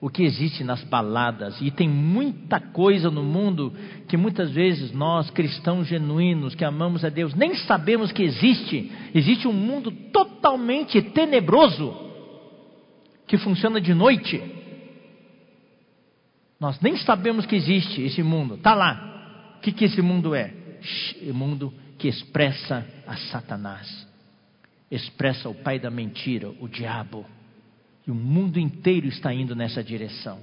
o que existe nas baladas, e tem muita coisa no mundo que muitas vezes nós, cristãos genuínos, que amamos a Deus, nem sabemos que existe. Existe um mundo totalmente tenebroso, que funciona de noite. Nós nem sabemos que existe esse mundo, está lá. O que, que esse mundo é? O mundo que expressa a Satanás expressa o pai da mentira, o diabo. E o mundo inteiro está indo nessa direção.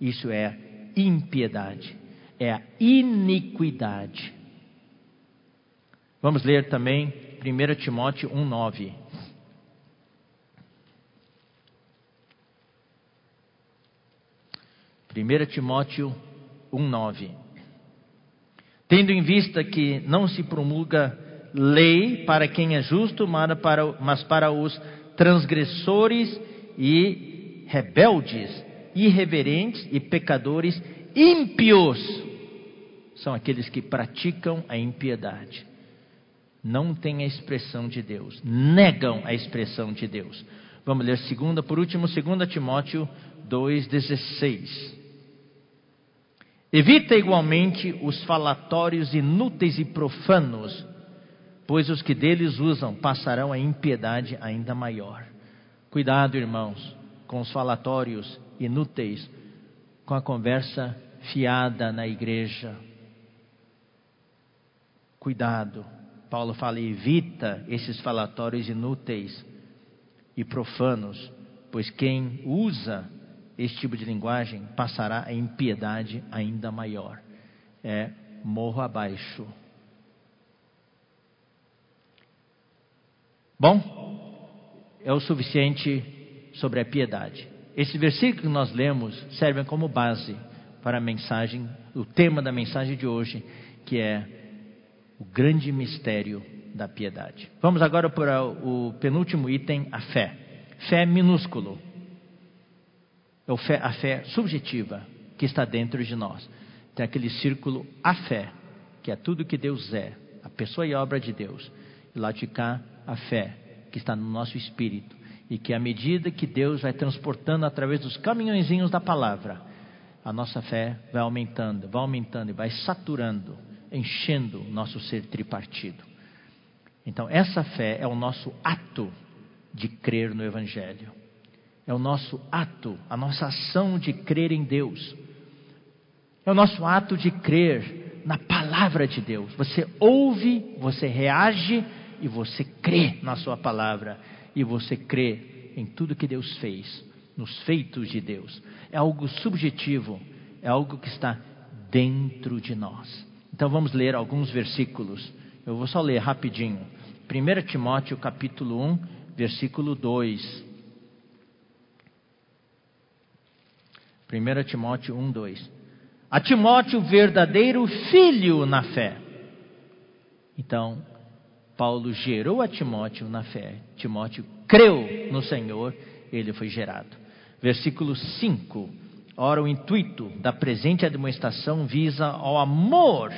Isso é impiedade, é a iniquidade. Vamos ler também 1 Timóteo 1,9. Primeira Timóteo 1,9 Tendo em vista que não se promulga lei para quem é justo, mas para os transgressores e rebeldes, irreverentes e pecadores ímpios. São aqueles que praticam a impiedade. Não têm a expressão de Deus, negam a expressão de Deus. Vamos ler segunda, por último, 2 Timóteo 2,16. Evita igualmente os falatórios inúteis e profanos, pois os que deles usam passarão a impiedade ainda maior. Cuidado, irmãos, com os falatórios inúteis, com a conversa fiada na igreja. Cuidado. Paulo fala: evita esses falatórios inúteis e profanos, pois quem usa esse tipo de linguagem passará a impiedade ainda maior. É morro abaixo. Bom, é o suficiente sobre a piedade. Esse versículo que nós lemos serve como base para a mensagem, o tema da mensagem de hoje, que é o grande mistério da piedade. Vamos agora para o penúltimo item, a fé. Fé minúsculo. É a fé subjetiva que está dentro de nós. Tem aquele círculo a fé, que é tudo que Deus é, a pessoa e a obra de Deus. E lá de cá a fé que está no nosso espírito e que à medida que Deus vai transportando através dos caminhõezinhos da palavra, a nossa fé vai aumentando, vai aumentando e vai saturando, enchendo o nosso ser tripartido. Então, essa fé é o nosso ato de crer no Evangelho. É o nosso ato, a nossa ação de crer em Deus. É o nosso ato de crer na palavra de Deus. Você ouve, você reage e você crê na Sua palavra, e você crê em tudo que Deus fez, nos feitos de Deus. É algo subjetivo, é algo que está dentro de nós. Então vamos ler alguns versículos. Eu vou só ler rapidinho. 1 Timóteo capítulo 1, versículo 2. 1 Timóteo 1, 2. A Timóteo, verdadeiro filho na fé. Então, Paulo gerou a Timóteo na fé. Timóteo creu no Senhor, ele foi gerado. Versículo 5. Ora, o intuito da presente demonstração visa ao amor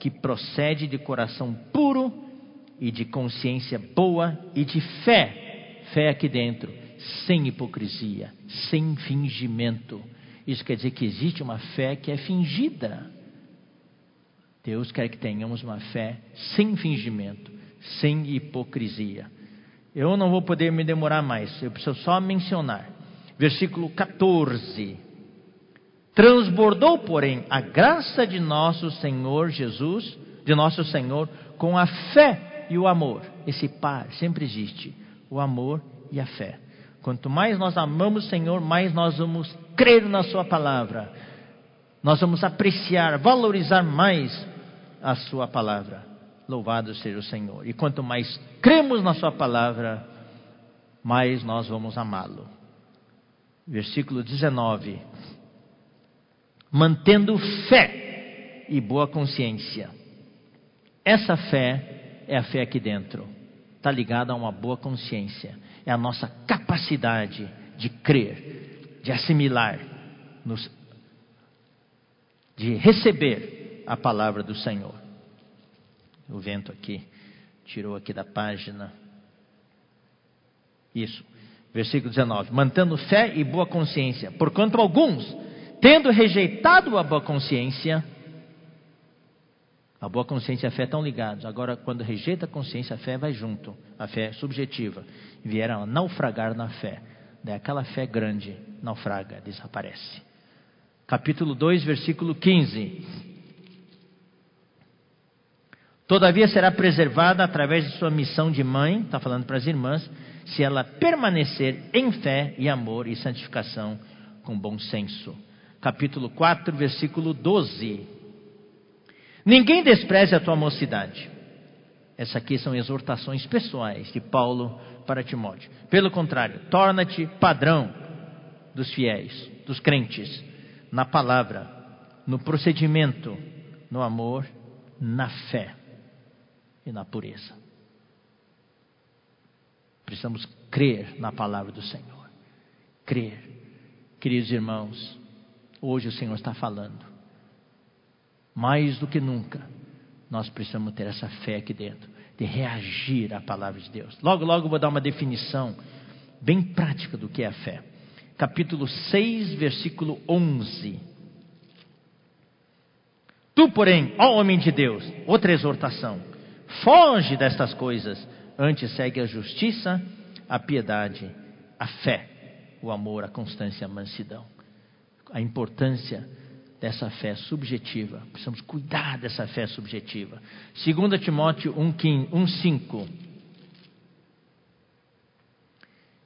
que procede de coração puro e de consciência boa e de fé, fé aqui dentro, sem hipocrisia, sem fingimento. Isso quer dizer que existe uma fé que é fingida. Deus quer que tenhamos uma fé sem fingimento, sem hipocrisia. Eu não vou poder me demorar mais, eu preciso só mencionar. Versículo 14. Transbordou, porém, a graça de nosso Senhor Jesus, de nosso Senhor, com a fé e o amor. Esse par sempre existe: o amor e a fé. Quanto mais nós amamos o Senhor, mais nós vamos crer na Sua palavra. Nós vamos apreciar, valorizar mais a Sua palavra. Louvado seja o Senhor. E quanto mais cremos na Sua palavra, mais nós vamos amá-lo. Versículo 19: Mantendo fé e boa consciência. Essa fé é a fé aqui dentro. Está ligada a uma boa consciência. É a nossa capacidade de crer, de assimilar, de receber a palavra do Senhor. O vento aqui tirou aqui da página. Isso. Versículo 19: Mantendo fé e boa consciência, porquanto alguns, tendo rejeitado a boa consciência, a boa consciência e a fé estão ligados. Agora, quando rejeita a consciência, a fé vai junto. A fé é subjetiva. Vieram a naufragar na fé. Daí aquela fé grande naufraga, desaparece. Capítulo 2, versículo 15. Todavia será preservada através de sua missão de mãe, está falando para as irmãs, se ela permanecer em fé e amor e santificação com bom senso. Capítulo 4, versículo 12. Ninguém despreze a tua mocidade. Essas aqui são exortações pessoais de Paulo para Timóteo. Pelo contrário, torna-te padrão dos fiéis, dos crentes, na palavra, no procedimento, no amor, na fé e na pureza. Precisamos crer na palavra do Senhor. Crer. Queridos irmãos, hoje o Senhor está falando mais do que nunca, nós precisamos ter essa fé aqui dentro, de reagir à palavra de Deus. Logo, logo vou dar uma definição bem prática do que é a fé. Capítulo 6, versículo 11. Tu, porém, ó homem de Deus, outra exortação, foge destas coisas, antes segue a justiça, a piedade, a fé, o amor, a constância, a mansidão. A importância dessa fé subjetiva. Precisamos cuidar dessa fé subjetiva. 2 Timóteo 1,5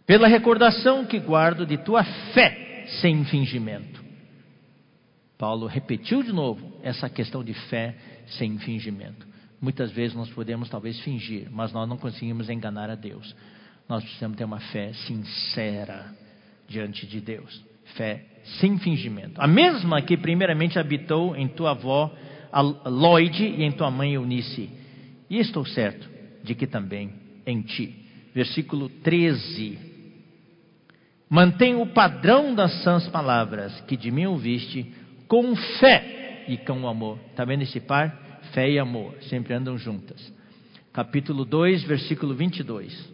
Pela recordação que guardo de tua fé sem fingimento. Paulo repetiu de novo essa questão de fé sem fingimento. Muitas vezes nós podemos talvez fingir, mas nós não conseguimos enganar a Deus. Nós precisamos ter uma fé sincera diante de Deus. Fé sem fingimento. A mesma que primeiramente habitou em tua avó Lloyd e em tua mãe Eunice. E estou certo de que também em ti. Versículo 13. Mantém o padrão das sãs palavras que de mim ouviste com fé e com amor. Está vendo esse par? Fé e amor sempre andam juntas. Capítulo 2, versículo 22.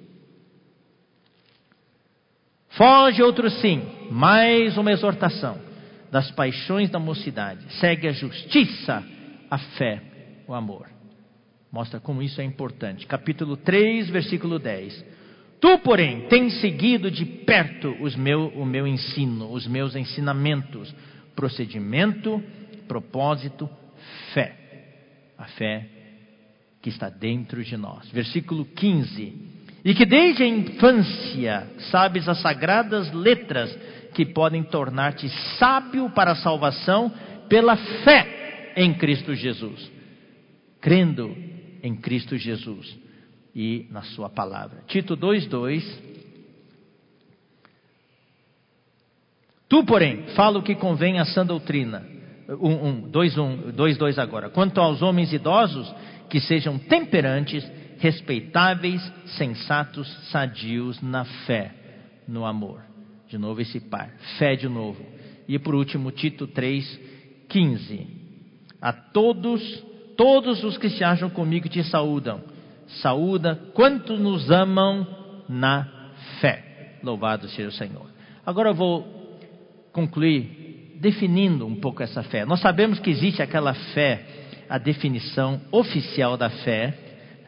Foge outro sim, mais uma exortação das paixões da mocidade. Segue a justiça, a fé, o amor. Mostra como isso é importante. Capítulo 3, versículo 10. Tu, porém, tens seguido de perto os meu, o meu ensino, os meus ensinamentos, procedimento, propósito, fé. A fé que está dentro de nós. Versículo 15 e que desde a infância sabes as sagradas letras que podem tornar-te sábio para a salvação pela fé em Cristo Jesus. Crendo em Cristo Jesus e na Sua palavra. Tito 2,2. Tu, porém, fala o que convém à sã doutrina. 1, 2, 1, 2, 2 agora. Quanto aos homens idosos, que sejam temperantes respeitáveis, sensatos, sadios na fé, no amor. De novo esse par, fé de novo. E por último, Tito 3, 15. A todos, todos os que se acham comigo te saúdam. Saúda quantos nos amam na fé. Louvado seja o Senhor. Agora eu vou concluir definindo um pouco essa fé. Nós sabemos que existe aquela fé, a definição oficial da fé,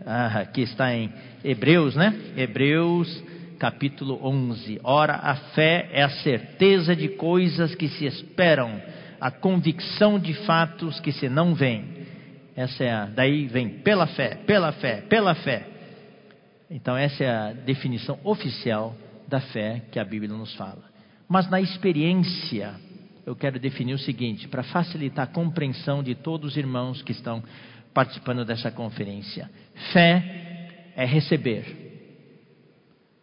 ah, que está em Hebreus, né? Hebreus capítulo 11. Ora, a fé é a certeza de coisas que se esperam, a convicção de fatos que se não veem. Essa é a, daí vem pela fé, pela fé, pela fé. Então essa é a definição oficial da fé que a Bíblia nos fala. Mas na experiência, eu quero definir o seguinte, para facilitar a compreensão de todos os irmãos que estão participando dessa conferência. Fé é receber.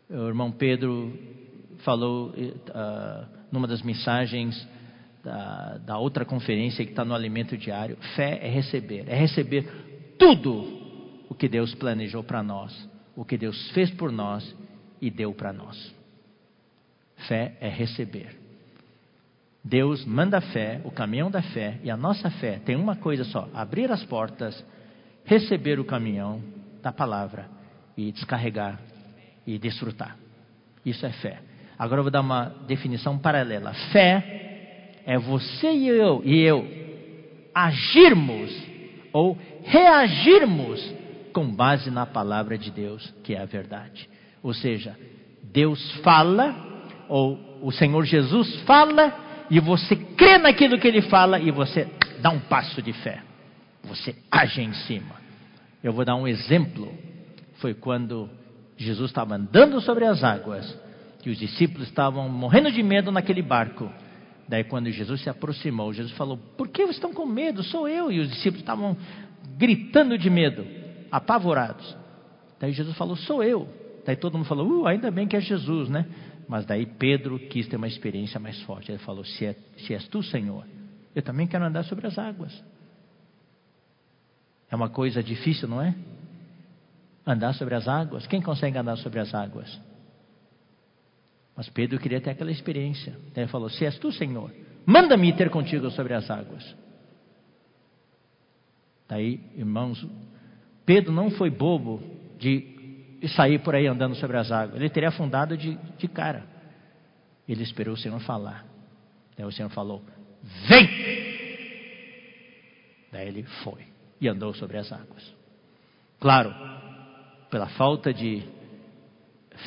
O irmão Pedro falou uh, numa das mensagens da, da outra conferência que está no Alimento Diário: fé é receber, é receber tudo o que Deus planejou para nós, o que Deus fez por nós e deu para nós. Fé é receber. Deus manda a fé, o caminhão da fé, e a nossa fé tem uma coisa só: abrir as portas, receber o caminhão da palavra e descarregar e desfrutar. Isso é fé. Agora eu vou dar uma definição paralela. Fé é você e eu e eu agirmos ou reagirmos com base na palavra de Deus, que é a verdade. Ou seja, Deus fala, ou o Senhor Jesus fala, e você crê naquilo que ele fala e você dá um passo de fé. Você age em cima. Eu vou dar um exemplo. Foi quando Jesus estava andando sobre as águas, que os discípulos estavam morrendo de medo naquele barco. Daí, quando Jesus se aproximou, Jesus falou: Por que vocês estão com medo? Sou eu. E os discípulos estavam gritando de medo, apavorados. Daí Jesus falou: Sou eu. Daí todo mundo falou: uh, ainda bem que é Jesus, né? Mas daí Pedro quis ter uma experiência mais forte. Ele falou: se, é, se és tu, Senhor, eu também quero andar sobre as águas. É uma coisa difícil, não é? Andar sobre as águas. Quem consegue andar sobre as águas? Mas Pedro queria ter aquela experiência. Ele falou: Se és tu, Senhor, manda-me ter contigo sobre as águas. Daí, irmãos, Pedro não foi bobo de e sair por aí andando sobre as águas. Ele teria afundado de, de cara. Ele esperou o Senhor falar. Daí o Senhor falou: Vem! Daí ele foi e andou sobre as águas. Claro, pela falta de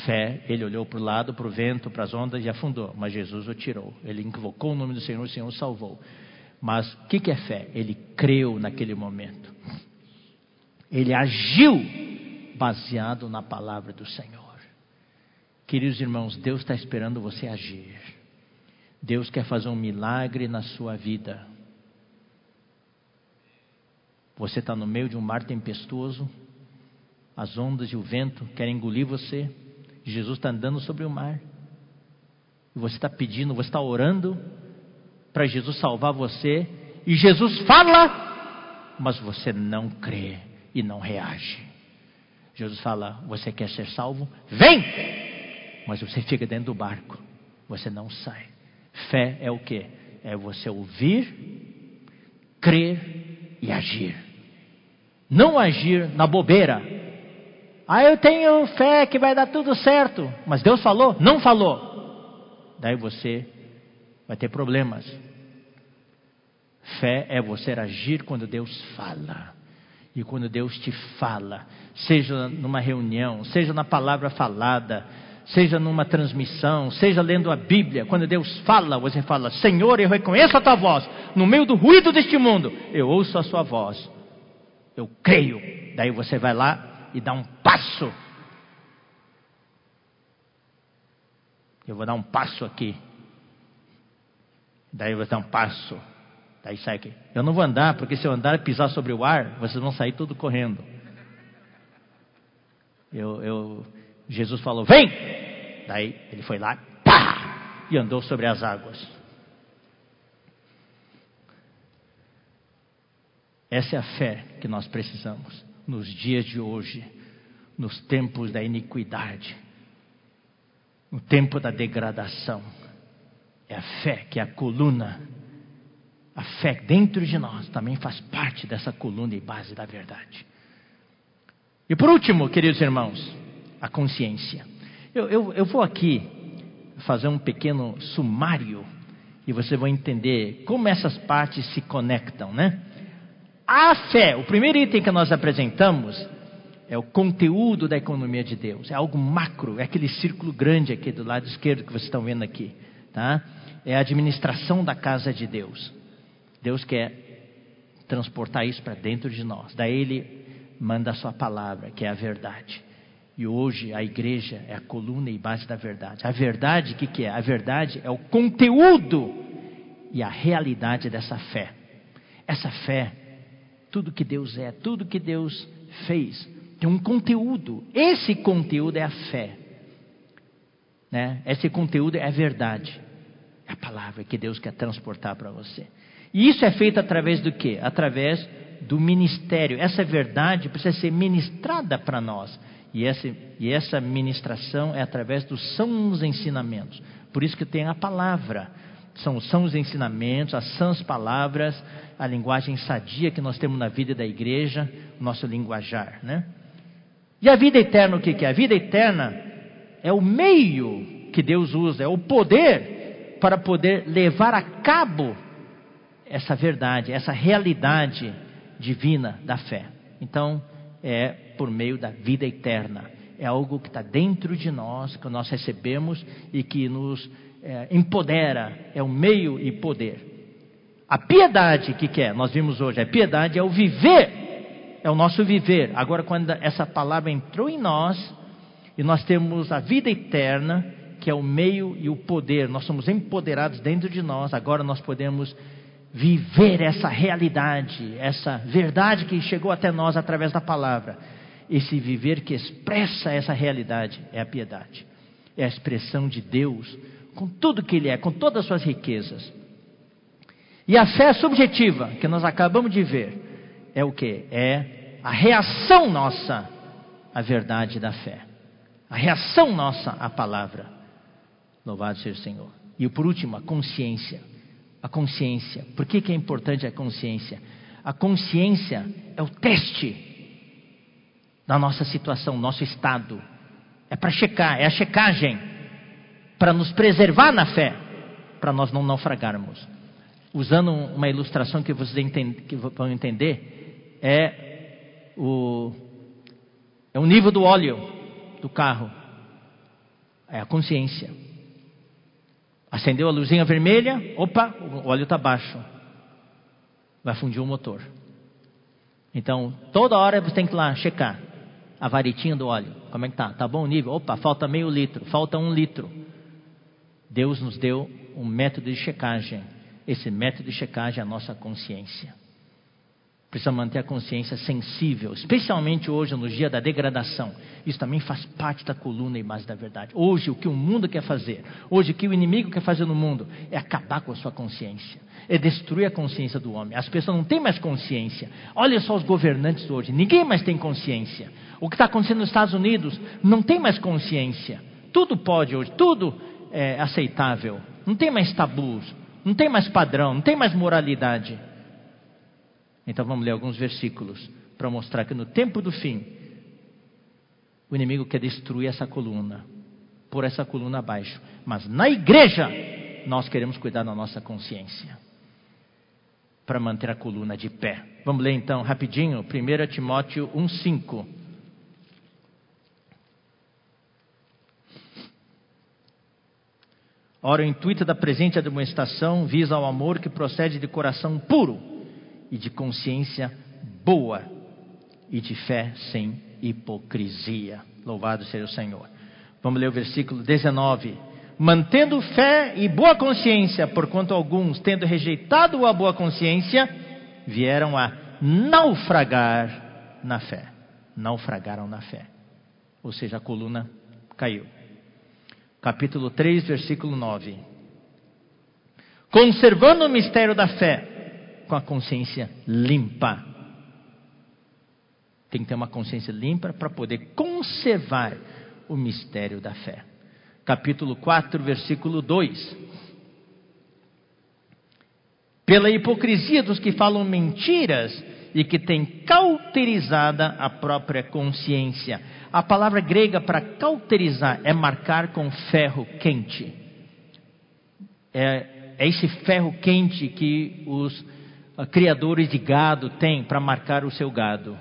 fé, ele olhou para o lado, para o vento, para as ondas e afundou. Mas Jesus o tirou. Ele invocou o nome do Senhor, o Senhor o salvou. Mas o que, que é fé? Ele creu naquele momento. Ele agiu baseado na palavra do Senhor. Queridos irmãos, Deus está esperando você agir. Deus quer fazer um milagre na sua vida. Você está no meio de um mar tempestuoso, as ondas e o vento querem engolir você. Jesus está andando sobre o mar. E você está pedindo, você está orando para Jesus salvar você. E Jesus fala, mas você não crê e não reage. Jesus fala: Você quer ser salvo? Vem! Mas você fica dentro do barco, você não sai. Fé é o que? É você ouvir, crer e agir. Não agir na bobeira. Ah, eu tenho fé que vai dar tudo certo. Mas Deus falou? Não falou. Daí você vai ter problemas. Fé é você agir quando Deus fala. E quando Deus te fala, seja numa reunião, seja na palavra falada, seja numa transmissão, seja lendo a Bíblia, quando Deus fala, você fala: Senhor, eu reconheço a tua voz. No meio do ruído deste mundo, eu ouço a sua voz. Eu creio. Daí você vai lá e dá um passo. Eu vou dar um passo aqui. Daí você dá um passo. Daí sai aqui. Eu não vou andar, porque se eu andar e pisar sobre o ar, vocês vão sair tudo correndo. Eu, eu, Jesus falou, vem! Daí ele foi lá, pá! E andou sobre as águas. Essa é a fé que nós precisamos nos dias de hoje, nos tempos da iniquidade, no tempo da degradação. É a fé que é a coluna a fé dentro de nós também faz parte dessa coluna e base da verdade. E por último, queridos irmãos, a consciência. Eu, eu, eu vou aqui fazer um pequeno sumário e você vai entender como essas partes se conectam, né? A fé, o primeiro item que nós apresentamos é o conteúdo da economia de Deus. É algo macro, é aquele círculo grande aqui do lado esquerdo que vocês estão vendo aqui, tá? É a administração da casa de Deus. Deus quer transportar isso para dentro de nós. Daí Ele manda a Sua palavra, que é a verdade. E hoje a igreja é a coluna e base da verdade. A verdade, o que, que é? A verdade é o conteúdo e a realidade dessa fé. Essa fé, tudo que Deus é, tudo que Deus fez, tem um conteúdo. Esse conteúdo é a fé. Né? Esse conteúdo é a verdade. É a palavra que Deus quer transportar para você. E isso é feito através do quê? Através do ministério. Essa verdade precisa ser ministrada para nós. E essa, e essa ministração é através dos sãos ensinamentos. Por isso que tem a palavra. São os sãos ensinamentos, as sãs palavras, a linguagem sadia que nós temos na vida da igreja, o nosso linguajar. Né? E a vida eterna, o que, que é? A vida eterna é o meio que Deus usa, é o poder para poder levar a cabo essa verdade, essa realidade divina da fé. Então, é por meio da vida eterna. É algo que está dentro de nós, que nós recebemos e que nos é, empodera, é o meio e poder. A piedade, que, que é? Nós vimos hoje, a piedade é o viver, é o nosso viver. Agora, quando essa palavra entrou em nós, e nós temos a vida eterna, que é o meio e o poder, nós somos empoderados dentro de nós, agora nós podemos viver essa realidade, essa verdade que chegou até nós através da palavra. Esse viver que expressa essa realidade é a piedade. É a expressão de Deus com tudo que Ele é, com todas as suas riquezas. E a fé subjetiva, que nós acabamos de ver, é o que? É a reação nossa à verdade da fé. A reação nossa à palavra. Louvado seja o Senhor. E por último, a consciência a consciência. Por que, que é importante a consciência? A consciência é o teste da nossa situação, nosso estado. É para checar, é a checagem para nos preservar na fé, para nós não naufragarmos. Usando uma ilustração que vocês que vão entender, é o, é o nível do óleo do carro, é a consciência. Acendeu a luzinha vermelha, opa, o óleo está baixo. Vai fundir o motor. Então, toda hora você tem que ir lá checar a varitinha do óleo. Como é que tá? Tá bom o nível? Opa, falta meio litro, falta um litro. Deus nos deu um método de checagem. Esse método de checagem é a nossa consciência. Precisa manter a consciência sensível, especialmente hoje, no dia da degradação. Isso também faz parte da coluna e base da verdade. Hoje, o que o mundo quer fazer, hoje, o que o inimigo quer fazer no mundo, é acabar com a sua consciência, é destruir a consciência do homem. As pessoas não têm mais consciência. Olha só os governantes hoje, ninguém mais tem consciência. O que está acontecendo nos Estados Unidos não tem mais consciência. Tudo pode hoje, tudo é aceitável. Não tem mais tabus, não tem mais padrão, não tem mais moralidade. Então vamos ler alguns versículos para mostrar que no tempo do fim, o inimigo quer destruir essa coluna, por essa coluna abaixo. Mas na igreja, nós queremos cuidar da nossa consciência, para manter a coluna de pé. Vamos ler então rapidinho, 1 Timóteo 1,5. Ora, o intuito da presente admoestação visa ao amor que procede de coração puro e de consciência boa e de fé sem hipocrisia. Louvado seja o Senhor. Vamos ler o versículo 19. Mantendo fé e boa consciência, porquanto alguns, tendo rejeitado a boa consciência, vieram a naufragar na fé. Naufragaram na fé. Ou seja, a coluna caiu. Capítulo 3, versículo 9. Conservando o mistério da fé, com a consciência limpa. Tem que ter uma consciência limpa para poder conservar o mistério da fé. Capítulo 4, versículo 2. Pela hipocrisia dos que falam mentiras e que têm cauterizada a própria consciência. A palavra grega para cauterizar é marcar com ferro quente. É, é esse ferro quente que os criadores de gado têm para marcar o seu gado.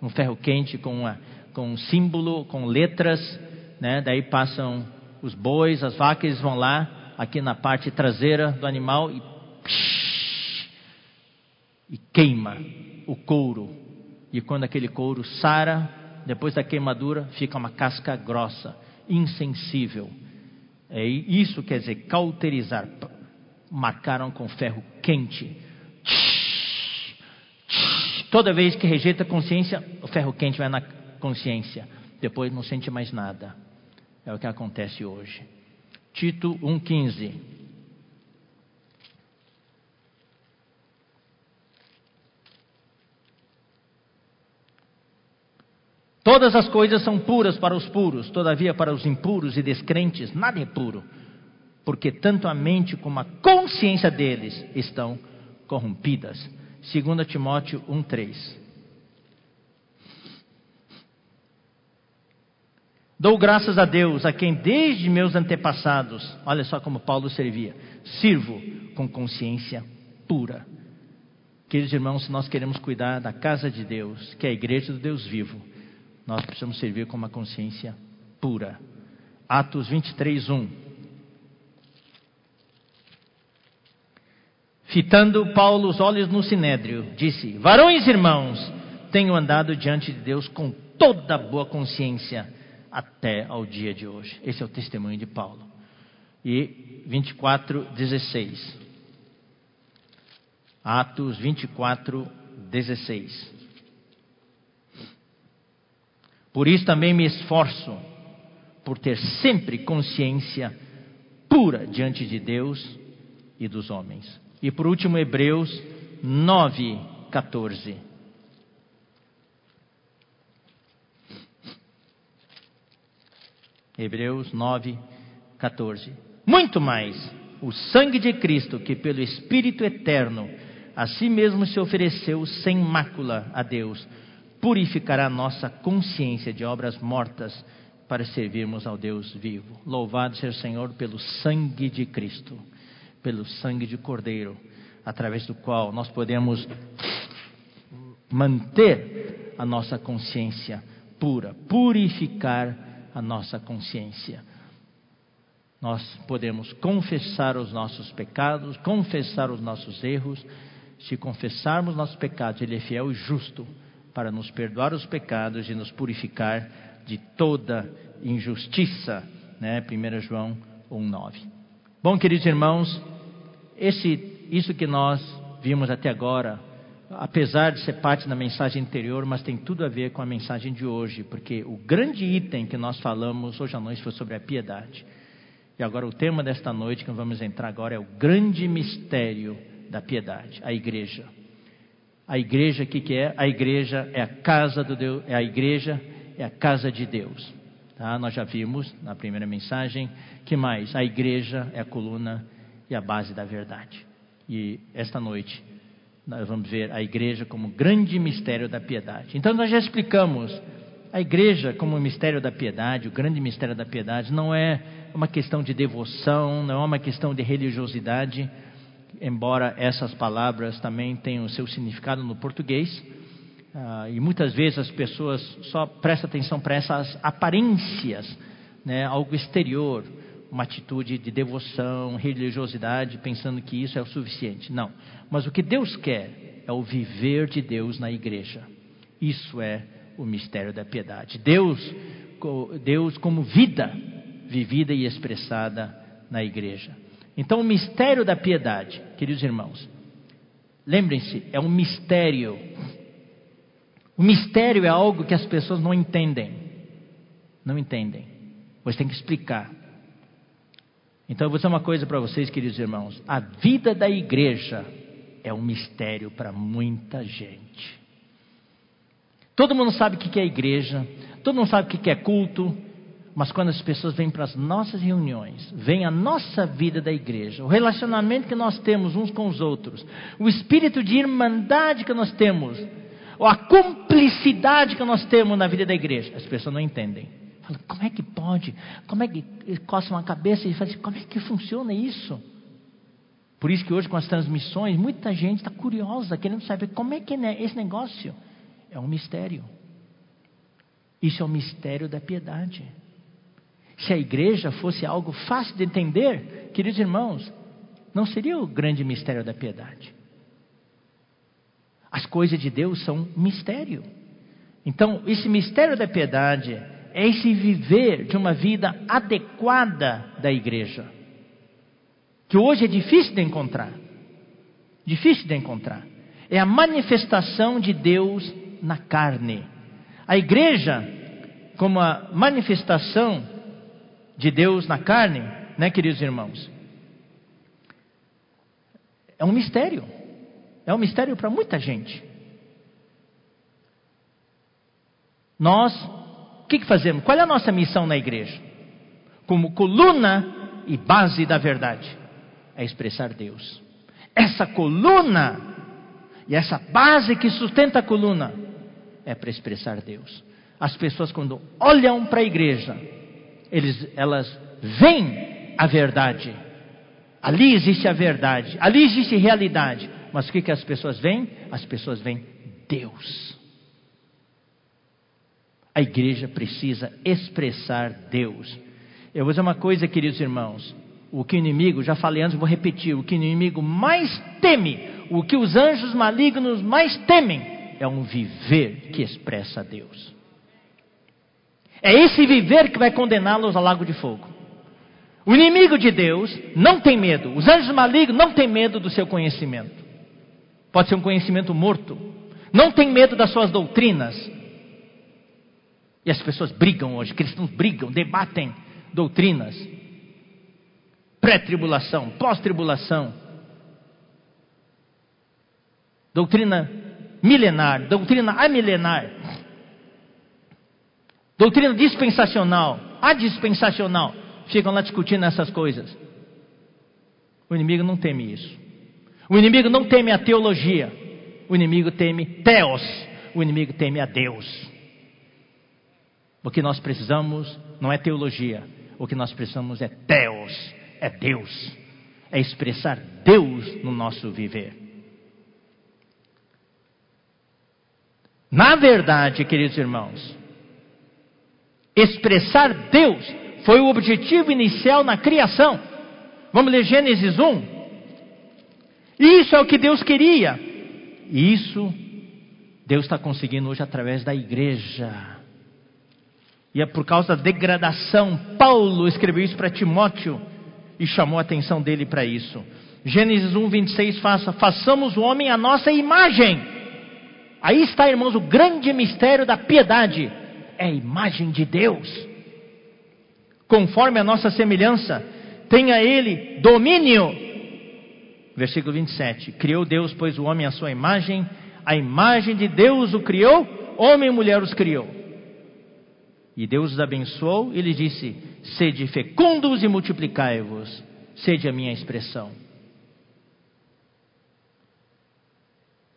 Um ferro quente com, uma, com um símbolo, com letras, né? daí passam os bois, as vacas, vão lá, aqui na parte traseira do animal e, e queima o couro. E quando aquele couro sara, depois da queimadura, fica uma casca grossa, insensível. É isso quer dizer cauterizar. Marcaram com ferro quente Toda vez que rejeita a consciência, o ferro quente vai na consciência. Depois não sente mais nada. É o que acontece hoje. Tito 1,15. Todas as coisas são puras para os puros, todavia para os impuros e descrentes nada é puro, porque tanto a mente como a consciência deles estão corrompidas. 2 Timóteo 1,3. Dou graças a Deus, a quem desde meus antepassados, olha só como Paulo servia, sirvo com consciência pura. Queridos irmãos, se nós queremos cuidar da casa de Deus, que é a igreja do Deus vivo, nós precisamos servir com uma consciência pura. Atos 23, 1. Fitando Paulo os olhos no sinédrio, disse: Varões irmãos, tenho andado diante de Deus com toda boa consciência até ao dia de hoje. Esse é o testemunho de Paulo. E 24, 16. Atos 24, 16. Por isso também me esforço por ter sempre consciência pura diante de Deus e dos homens. E por último, Hebreus 9, 14. Hebreus 9, 14. Muito mais, o sangue de Cristo, que pelo Espírito eterno a si mesmo se ofereceu sem mácula a Deus, purificará nossa consciência de obras mortas para servirmos ao Deus vivo. Louvado seja o Senhor pelo sangue de Cristo, pelo sangue de Cordeiro, através do qual nós podemos manter a nossa consciência pura, purificar a nossa consciência. Nós podemos confessar os nossos pecados, confessar os nossos erros. Se confessarmos nossos pecados, Ele é fiel e justo para nos perdoar os pecados e nos purificar de toda injustiça. Né? 1 João 1,9. Bom, queridos irmãos, esse, isso que nós vimos até agora apesar de ser parte da mensagem anterior, mas tem tudo a ver com a mensagem de hoje, porque o grande item que nós falamos hoje à noite foi sobre a piedade. E agora o tema desta noite que vamos entrar agora é o grande mistério da piedade, a igreja. A igreja, o que, que é? A igreja é a casa do Deus, é a igreja é a casa de Deus. Tá? Nós já vimos na primeira mensagem que mais? A igreja é a coluna e a base da verdade. E esta noite nós vamos ver a igreja como grande mistério da piedade. Então nós já explicamos a igreja como o mistério da piedade, o grande mistério da piedade, não é uma questão de devoção, não é uma questão de religiosidade, embora essas palavras também tenham seu significado no português. Ah, e muitas vezes as pessoas só prestam atenção para essas aparências, né, algo exterior, uma atitude de devoção, religiosidade, pensando que isso é o suficiente. Não. Mas o que Deus quer é o viver de Deus na igreja. Isso é o mistério da piedade. Deus, Deus como vida vivida e expressada na igreja. Então, o mistério da piedade, queridos irmãos, lembrem-se, é um mistério. O mistério é algo que as pessoas não entendem. Não entendem. Você tem que explicar. Então eu vou dizer uma coisa para vocês, queridos irmãos: a vida da igreja é um mistério para muita gente. Todo mundo sabe o que é igreja, todo mundo sabe o que é culto, mas quando as pessoas vêm para as nossas reuniões, vem a nossa vida da igreja, o relacionamento que nós temos uns com os outros, o espírito de irmandade que nós temos, ou a cumplicidade que nós temos na vida da igreja, as pessoas não entendem. Fala, como é que pode? Como é que coça uma cabeça e assim, como é que funciona isso? Por isso que hoje com as transmissões, muita gente está curiosa, querendo saber como é que é esse negócio. É um mistério. Isso é o um mistério da piedade. Se a igreja fosse algo fácil de entender, queridos irmãos, não seria o grande mistério da piedade. As coisas de Deus são mistério. Então, esse mistério da piedade é esse viver de uma vida adequada da igreja, que hoje é difícil de encontrar. Difícil de encontrar. É a manifestação de Deus na carne. A igreja, como a manifestação de Deus na carne, né, queridos irmãos? É um mistério. É um mistério para muita gente. Nós que, que fazemos? Qual é a nossa missão na igreja? Como coluna e base da verdade, é expressar Deus. Essa coluna e essa base que sustenta a coluna é para expressar Deus. As pessoas, quando olham para a igreja, eles, elas veem a verdade. Ali existe a verdade, ali existe realidade. Mas o que, que as pessoas veem? As pessoas veem Deus. A igreja precisa expressar Deus. Eu vou dizer uma coisa, queridos irmãos. O que o inimigo, já falei antes, vou repetir: o que o inimigo mais teme, o que os anjos malignos mais temem, é um viver que expressa Deus. É esse viver que vai condená-los ao lago de fogo. O inimigo de Deus não tem medo, os anjos malignos não têm medo do seu conhecimento. Pode ser um conhecimento morto. Não tem medo das suas doutrinas. E as pessoas brigam hoje, cristãos brigam, debatem doutrinas. Pré-tribulação, pós-tribulação. Doutrina milenar, doutrina amilenar. Doutrina dispensacional, adispensacional. Ficam lá discutindo essas coisas. O inimigo não teme isso. O inimigo não teme a teologia. O inimigo teme Teos. O inimigo teme a Deus. O que nós precisamos não é teologia. O que nós precisamos é Deus, é Deus, é expressar Deus no nosso viver. Na verdade, queridos irmãos, expressar Deus foi o objetivo inicial na criação. Vamos ler Gênesis 1. Isso é o que Deus queria. E isso Deus está conseguindo hoje através da igreja. E é por causa da degradação, Paulo escreveu isso para Timóteo e chamou a atenção dele para isso. Gênesis 1, 26, faça, façamos o homem a nossa imagem. Aí está, irmãos, o grande mistério da piedade. É a imagem de Deus. Conforme a nossa semelhança, tenha ele domínio. Versículo 27. Criou Deus, pois, o homem à sua imagem, a imagem de Deus o criou, homem e mulher os criou. E Deus os abençoou e lhe disse: Sede fecundos e multiplicai-vos, sede a minha expressão.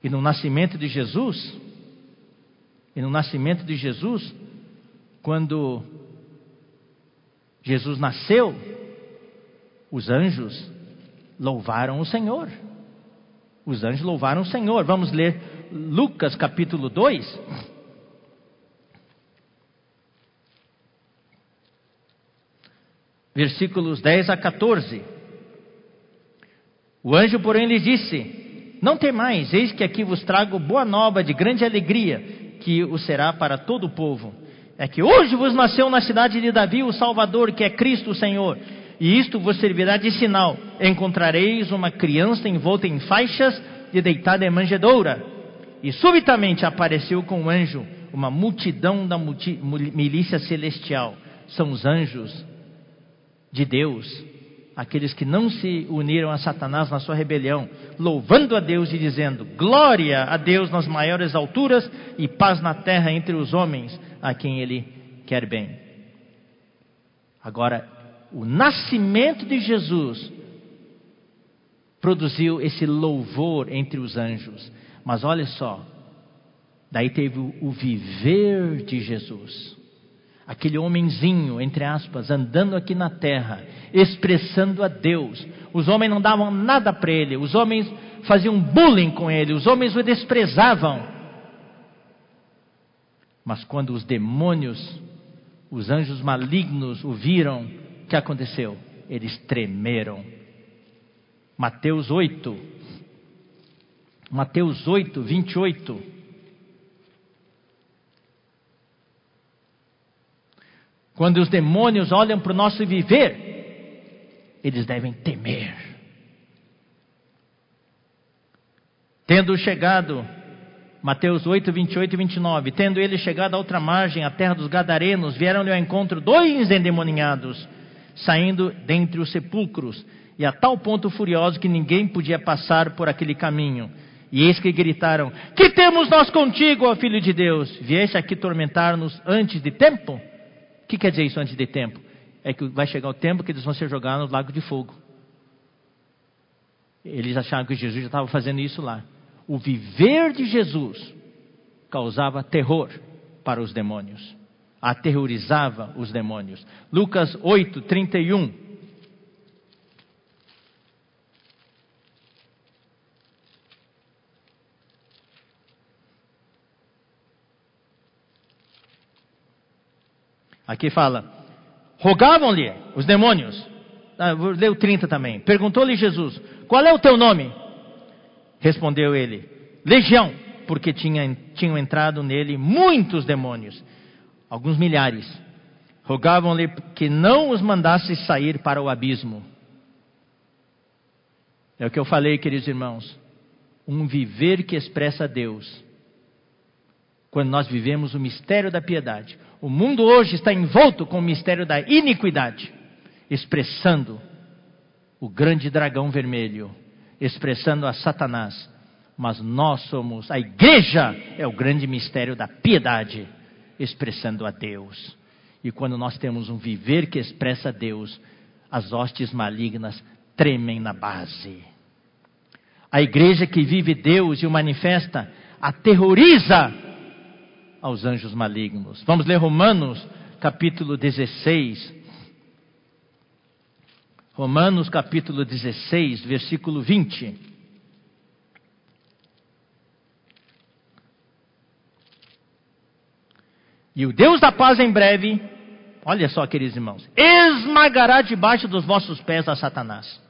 E no nascimento de Jesus, e no nascimento de Jesus, quando Jesus nasceu, os anjos louvaram o Senhor. Os anjos louvaram o Senhor. Vamos ler Lucas capítulo 2. versículos 10 a 14. O anjo, porém, lhe disse: Não temais, eis que aqui vos trago boa nova de grande alegria, que o será para todo o povo. É que hoje vos nasceu na cidade de Davi o Salvador, que é Cristo o Senhor. E isto vos servirá de sinal: encontrareis uma criança envolta em faixas e deitada em manjedoura. E subitamente apareceu com o anjo uma multidão da multi, milícia celestial. São os anjos de Deus, aqueles que não se uniram a Satanás na sua rebelião, louvando a Deus e dizendo: Glória a Deus nas maiores alturas e paz na terra entre os homens a quem Ele quer bem. Agora, o nascimento de Jesus produziu esse louvor entre os anjos, mas olha só, daí teve o viver de Jesus aquele homenzinho, entre aspas, andando aqui na terra, expressando a Deus. Os homens não davam nada para ele, os homens faziam bullying com ele, os homens o desprezavam. Mas quando os demônios, os anjos malignos o viram, que aconteceu? Eles tremeram. Mateus 8, Mateus 8, 28. Quando os demônios olham para o nosso viver, eles devem temer. Tendo chegado, Mateus 8, 28 e 29, tendo ele chegado à outra margem, a terra dos Gadarenos, vieram-lhe ao encontro dois endemoniados, saindo dentre os sepulcros, e a tal ponto furioso que ninguém podia passar por aquele caminho. E eis que gritaram: Que temos nós contigo, ó Filho de Deus? Vieste aqui tormentar-nos antes de tempo? O que quer dizer isso antes de tempo? É que vai chegar o tempo que eles vão ser jogados no lago de fogo. Eles acharam que Jesus já estava fazendo isso lá. O viver de Jesus causava terror para os demônios, aterrorizava os demônios. Lucas 8, 31. Aqui fala: rogavam-lhe os demônios. Ah, vou ler o 30 também. Perguntou-lhe Jesus: Qual é o teu nome? Respondeu ele: Legião, porque tinha, tinham entrado nele muitos demônios, alguns milhares. Rogavam-lhe que não os mandasse sair para o abismo. É o que eu falei, queridos irmãos. Um viver que expressa Deus. Quando nós vivemos o mistério da piedade. O mundo hoje está envolto com o mistério da iniquidade, expressando o grande dragão vermelho, expressando a Satanás. Mas nós somos, a igreja é o grande mistério da piedade, expressando a Deus. E quando nós temos um viver que expressa Deus, as hostes malignas tremem na base. A igreja que vive Deus e o manifesta aterroriza aos anjos malignos. Vamos ler Romanos, capítulo 16. Romanos, capítulo 16, versículo 20. E o Deus da paz em breve, olha só, queridos irmãos, esmagará debaixo dos vossos pés a Satanás.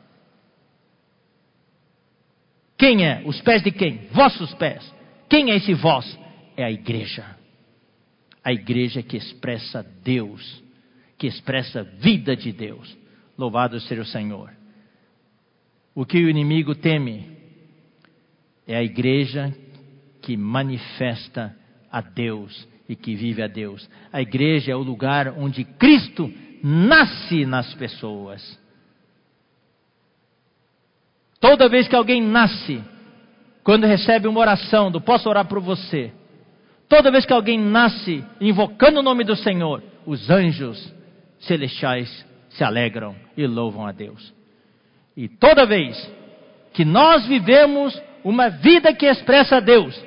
Quem é? Os pés de quem? Vossos pés. Quem é esse vós? É a igreja a igreja que expressa Deus, que expressa a vida de Deus. Louvado seja o Senhor. O que o inimigo teme é a igreja que manifesta a Deus e que vive a Deus. A igreja é o lugar onde Cristo nasce nas pessoas. Toda vez que alguém nasce, quando recebe uma oração do posso orar por você, Toda vez que alguém nasce invocando o nome do Senhor, os anjos celestiais se alegram e louvam a Deus. E toda vez que nós vivemos uma vida que expressa a Deus,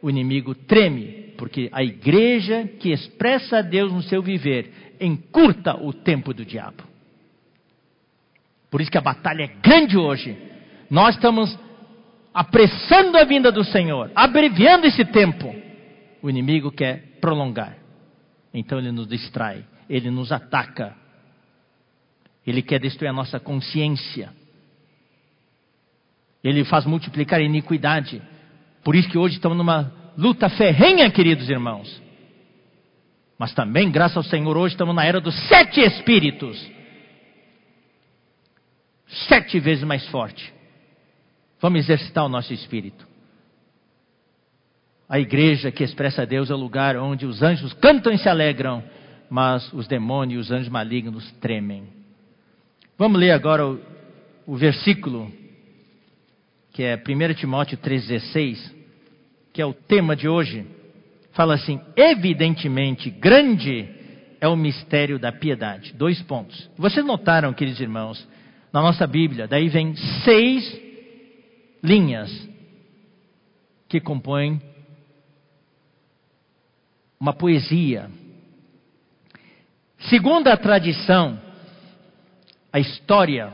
o inimigo treme, porque a igreja que expressa a Deus no seu viver encurta o tempo do diabo. Por isso que a batalha é grande hoje. Nós estamos apressando a vinda do Senhor, abreviando esse tempo o inimigo quer prolongar. Então ele nos distrai, ele nos ataca. Ele quer destruir a nossa consciência. Ele faz multiplicar a iniquidade. Por isso que hoje estamos numa luta ferrenha, queridos irmãos. Mas também, graças ao Senhor, hoje estamos na era dos sete espíritos. Sete vezes mais forte. Vamos exercitar o nosso espírito. A igreja que expressa Deus é o lugar onde os anjos cantam e se alegram, mas os demônios e os anjos malignos tremem. Vamos ler agora o, o versículo, que é 1 Timóteo 3,16, que é o tema de hoje. Fala assim: evidentemente grande é o mistério da piedade. Dois pontos. Vocês notaram, queridos irmãos, na nossa Bíblia, daí vem seis linhas que compõem uma poesia. Segundo a tradição, a história,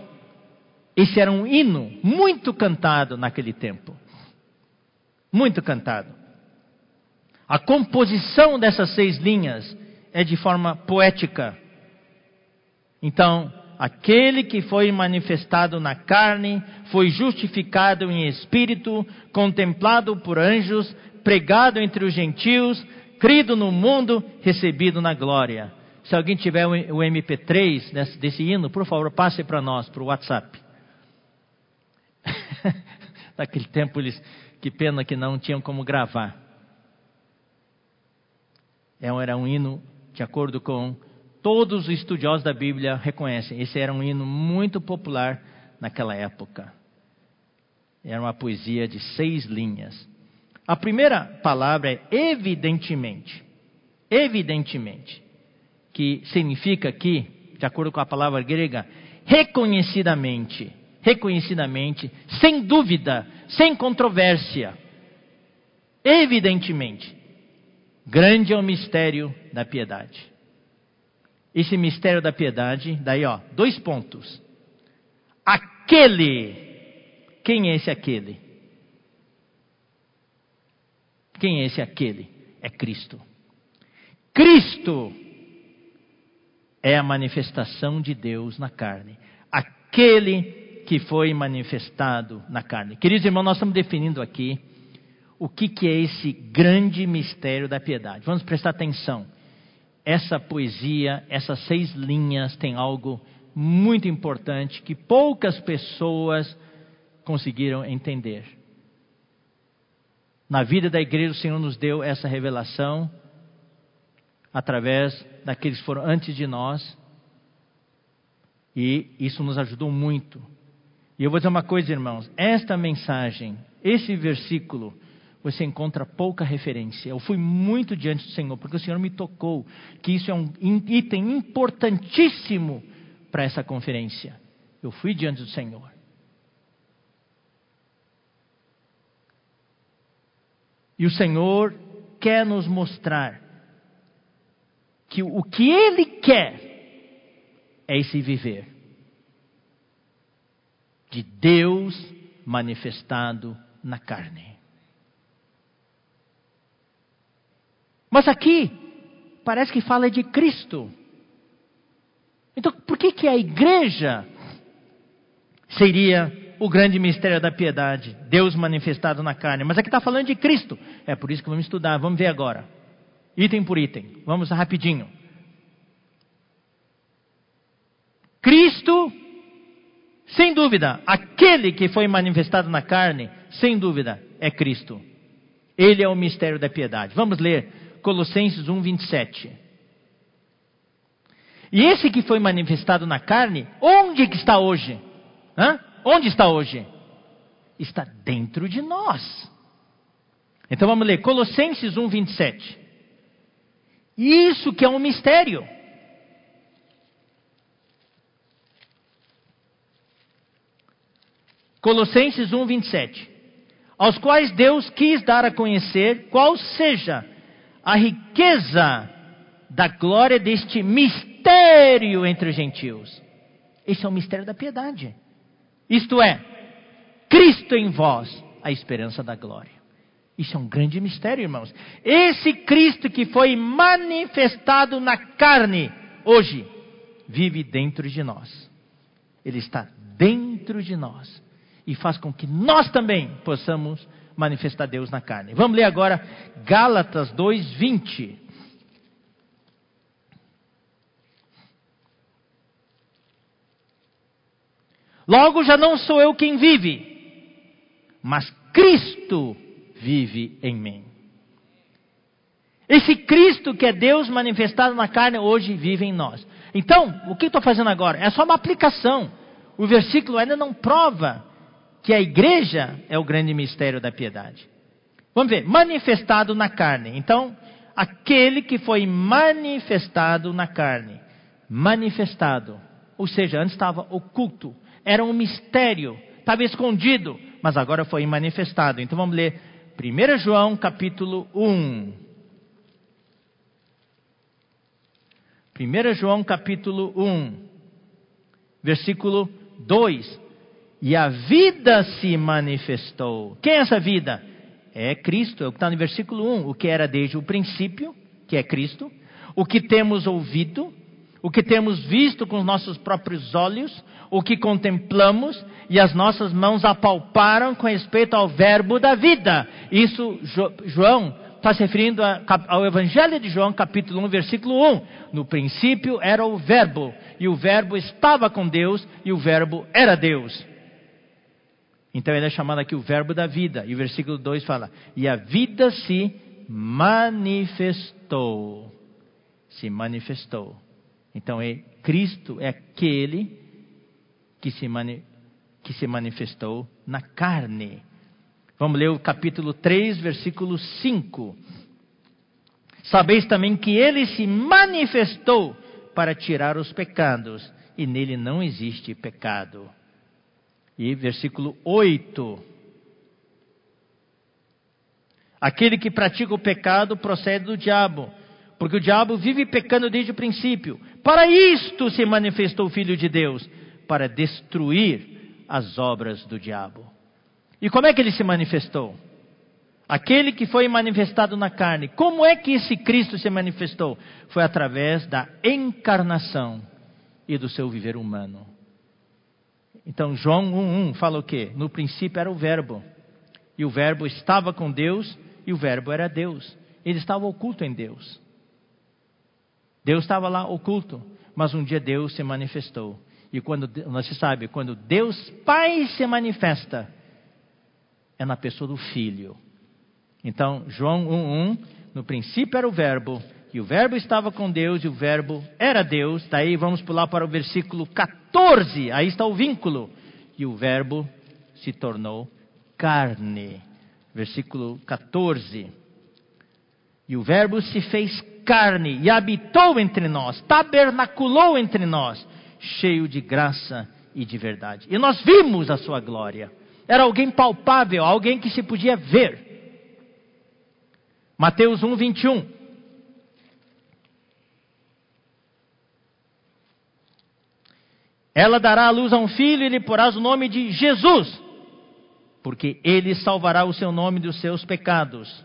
esse era um hino muito cantado naquele tempo. Muito cantado. A composição dessas seis linhas é de forma poética. Então, aquele que foi manifestado na carne, foi justificado em espírito, contemplado por anjos, pregado entre os gentios, crido no mundo, recebido na glória. Se alguém tiver o MP3 desse, desse hino, por favor, passe para nós, para o WhatsApp. Naquele tempo, eles, que pena que não tinham como gravar. É era um hino, de acordo com todos os estudiosos da Bíblia reconhecem, esse era um hino muito popular naquela época. Era uma poesia de seis linhas. A primeira palavra é evidentemente. Evidentemente. Que significa aqui, de acordo com a palavra grega, reconhecidamente. Reconhecidamente, sem dúvida, sem controvérsia. Evidentemente. Grande é o mistério da piedade. Esse mistério da piedade, daí ó, dois pontos. Aquele, quem é esse aquele? Quem é esse aquele? É Cristo. Cristo é a manifestação de Deus na carne. Aquele que foi manifestado na carne. Queridos irmãos, nós estamos definindo aqui o que, que é esse grande mistério da piedade. Vamos prestar atenção. Essa poesia, essas seis linhas, tem algo muito importante que poucas pessoas conseguiram entender. Na vida da igreja, o Senhor nos deu essa revelação através daqueles que foram antes de nós, e isso nos ajudou muito. E eu vou dizer uma coisa, irmãos: esta mensagem, esse versículo, você encontra pouca referência. Eu fui muito diante do Senhor, porque o Senhor me tocou que isso é um item importantíssimo para essa conferência. Eu fui diante do Senhor. E o Senhor quer nos mostrar que o que Ele quer é esse viver de Deus manifestado na carne. Mas aqui parece que fala de Cristo. Então, por que que a igreja seria o grande mistério da piedade, Deus manifestado na carne? Mas aqui está falando de Cristo. É por isso que vamos estudar. Vamos ver agora, item por item. Vamos rapidinho. Cristo, sem dúvida, aquele que foi manifestado na carne, sem dúvida, é Cristo. Ele é o mistério da piedade. Vamos ler Colossenses 1, 27. E esse que foi manifestado na carne, onde que está hoje? Hã? Onde está hoje? Está dentro de nós. Então vamos ler Colossenses 1, 27. Isso que é um mistério. Colossenses 1, 27. Aos quais Deus quis dar a conhecer qual seja a riqueza da glória deste mistério entre os gentios. Esse é o mistério da piedade. Isto é, Cristo em vós, a esperança da glória. Isso é um grande mistério, irmãos. Esse Cristo que foi manifestado na carne, hoje, vive dentro de nós. Ele está dentro de nós e faz com que nós também possamos manifestar Deus na carne. Vamos ler agora Gálatas 2:20. Logo já não sou eu quem vive, mas Cristo vive em mim. Esse Cristo que é Deus manifestado na carne hoje vive em nós. Então, o que estou fazendo agora? É só uma aplicação. O versículo ainda não prova que a igreja é o grande mistério da piedade. Vamos ver, manifestado na carne. Então, aquele que foi manifestado na carne. Manifestado. Ou seja, antes estava oculto. Era um mistério. Estava escondido. Mas agora foi manifestado. Então vamos ler 1 João capítulo 1. 1 João capítulo 1. Versículo 2 e a vida se manifestou. Quem é essa vida? É Cristo, é o que está no versículo 1. O que era desde o princípio, que é Cristo. O que temos ouvido, o que temos visto com os nossos próprios olhos, o que contemplamos e as nossas mãos apalparam com respeito ao verbo da vida. Isso, João está se referindo ao Evangelho de João, capítulo 1, versículo 1. No princípio era o Verbo, e o Verbo estava com Deus, e o Verbo era Deus. Então ele é chamado aqui o verbo da vida. E o versículo 2 fala: E a vida se manifestou. Se manifestou. Então é, Cristo é aquele que se, mani, que se manifestou na carne. Vamos ler o capítulo 3, versículo 5. Sabeis também que ele se manifestou para tirar os pecados, e nele não existe pecado. E versículo 8. Aquele que pratica o pecado procede do diabo, porque o diabo vive pecando desde o princípio. Para isto se manifestou o Filho de Deus, para destruir as obras do diabo. E como é que ele se manifestou? Aquele que foi manifestado na carne. Como é que esse Cristo se manifestou? Foi através da encarnação e do seu viver humano. Então, João 1,1 fala o quê? No princípio era o Verbo. E o Verbo estava com Deus e o Verbo era Deus. Ele estava oculto em Deus. Deus estava lá oculto, mas um dia Deus se manifestou. E quando você sabe, quando Deus Pai se manifesta, é na pessoa do Filho. Então, João 1:1, no princípio era o Verbo, e o Verbo estava com Deus, e o Verbo era Deus. Daí vamos pular para o versículo 14, aí está o vínculo. E o Verbo se tornou carne versículo 14. E o Verbo se fez carne e habitou entre nós, tabernaculou entre nós, cheio de graça e de verdade. E nós vimos a sua glória. Era alguém palpável, alguém que se podia ver. Mateus 1, 21. Ela dará à luz a um filho e lhe porás o nome de Jesus porque ele salvará o seu nome dos seus pecados.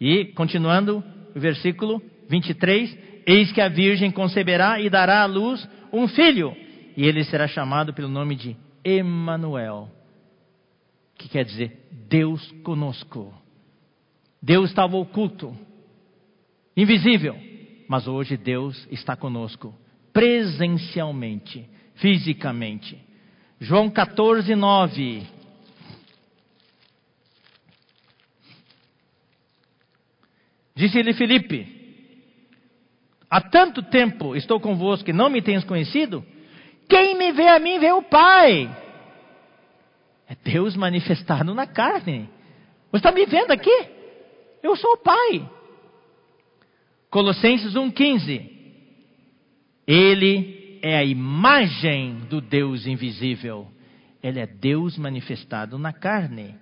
E, continuando, o versículo 23: Eis que a Virgem conceberá e dará à luz um filho, e ele será chamado pelo nome de Emanuel, que quer dizer Deus conosco. Deus estava oculto, invisível, mas hoje Deus está conosco, presencialmente, fisicamente. João 14, 9. Disse-lhe Filipe: Há tanto tempo estou convosco que não me tens conhecido? Quem me vê a mim vê o Pai. É Deus manifestado na carne. Você está me vendo aqui? Eu sou o Pai. Colossenses 1,15. Ele é a imagem do Deus invisível. Ele é Deus manifestado na carne.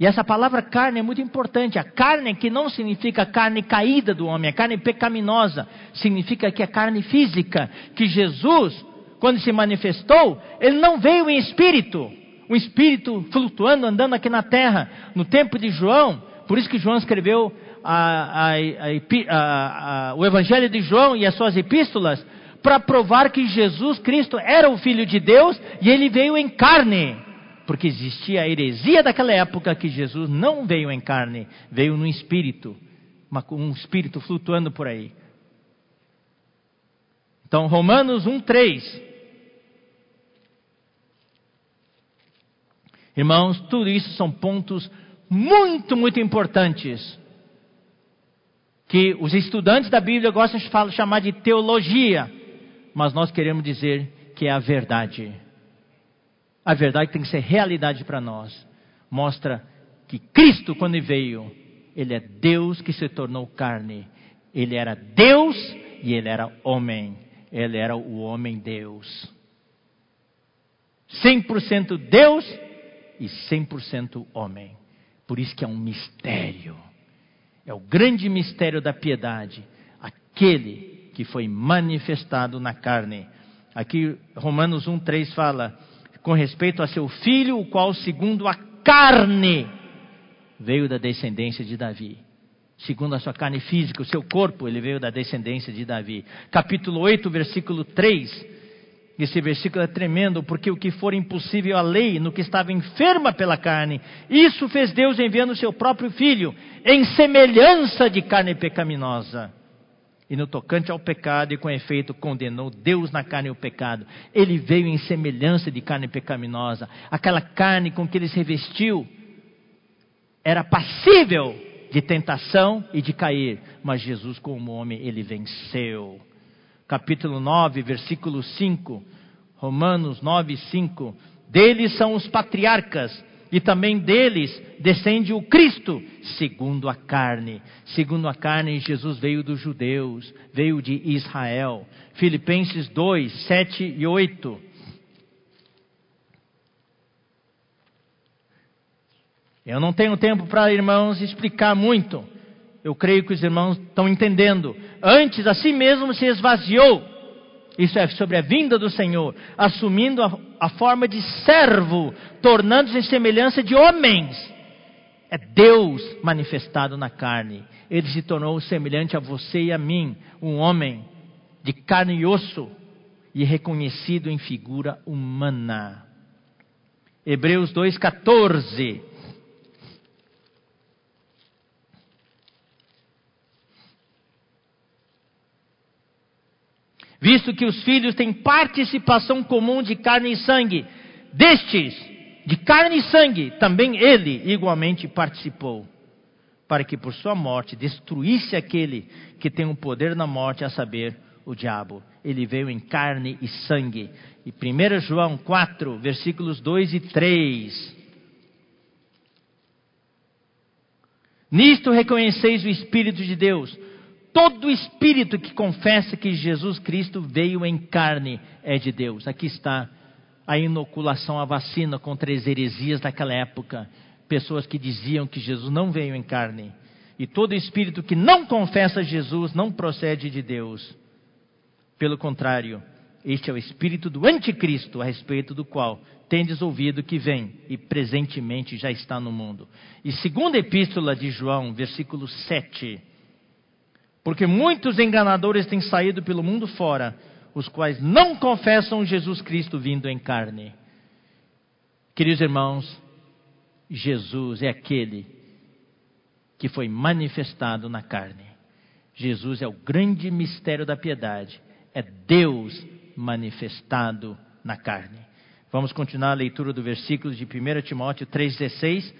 E essa palavra carne é muito importante. A carne que não significa carne caída do homem, a carne pecaminosa, significa que é carne física. Que Jesus, quando se manifestou, ele não veio em espírito, um espírito flutuando, andando aqui na terra. No tempo de João, por isso que João escreveu a, a, o Evangelho de João e as suas epístolas, para provar que Jesus Cristo era o Filho de Deus e ele veio em carne. Porque existia a heresia daquela época que Jesus não veio em carne, veio no espírito, um espírito flutuando por aí. Então, Romanos 1,3. Irmãos, tudo isso são pontos muito, muito importantes que os estudantes da Bíblia gostam de chamar de teologia mas nós queremos dizer que é a verdade. A verdade tem que ser realidade para nós. Mostra que Cristo, quando veio, Ele é Deus que se tornou carne. Ele era Deus e Ele era homem. Ele era o homem-Deus. 100% Deus e 100% homem. Por isso que é um mistério. É o grande mistério da piedade. Aquele que foi manifestado na carne. Aqui Romanos 1:3 fala com respeito a seu filho, o qual segundo a carne veio da descendência de Davi. Segundo a sua carne física, o seu corpo, ele veio da descendência de Davi. Capítulo 8, versículo 3. Esse versículo é tremendo, porque o que for impossível à lei, no que estava enferma pela carne, isso fez Deus enviando o seu próprio filho, em semelhança de carne pecaminosa e no tocante ao pecado, e com efeito condenou Deus na carne o pecado. Ele veio em semelhança de carne pecaminosa. Aquela carne com que ele se revestiu era passível de tentação e de cair, mas Jesus, como homem, ele venceu. Capítulo 9, versículo 5. Romanos 9, 5. Deles são os patriarcas e também deles descende o Cristo, segundo a carne. Segundo a carne, Jesus veio dos judeus, veio de Israel. Filipenses 2, 7 e 8. Eu não tenho tempo para, irmãos, explicar muito. Eu creio que os irmãos estão entendendo. Antes, a si mesmo se esvaziou. Isso é sobre a vinda do Senhor, assumindo a, a forma de servo, tornando-se em semelhança de homens. É Deus manifestado na carne. Ele se tornou semelhante a você e a mim, um homem de carne e osso, e reconhecido em figura humana. Hebreus 2,14. Visto que os filhos têm participação comum de carne e sangue, destes, de carne e sangue, também ele igualmente participou, para que por sua morte destruísse aquele que tem o poder na morte, a saber, o diabo. Ele veio em carne e sangue. E 1 João 4, versículos 2 e 3. Nisto reconheceis o Espírito de Deus. Todo espírito que confessa que Jesus Cristo veio em carne é de Deus. Aqui está a inoculação, a vacina contra as heresias daquela época. Pessoas que diziam que Jesus não veio em carne. E todo espírito que não confessa Jesus não procede de Deus. Pelo contrário, este é o espírito do anticristo, a respeito do qual tendes ouvido que vem e presentemente já está no mundo. E segunda epístola de João, versículo 7. Porque muitos enganadores têm saído pelo mundo fora, os quais não confessam Jesus Cristo vindo em carne. Queridos irmãos, Jesus é aquele que foi manifestado na carne. Jesus é o grande mistério da piedade é Deus manifestado na carne. Vamos continuar a leitura do versículo de 1 Timóteo 3,16.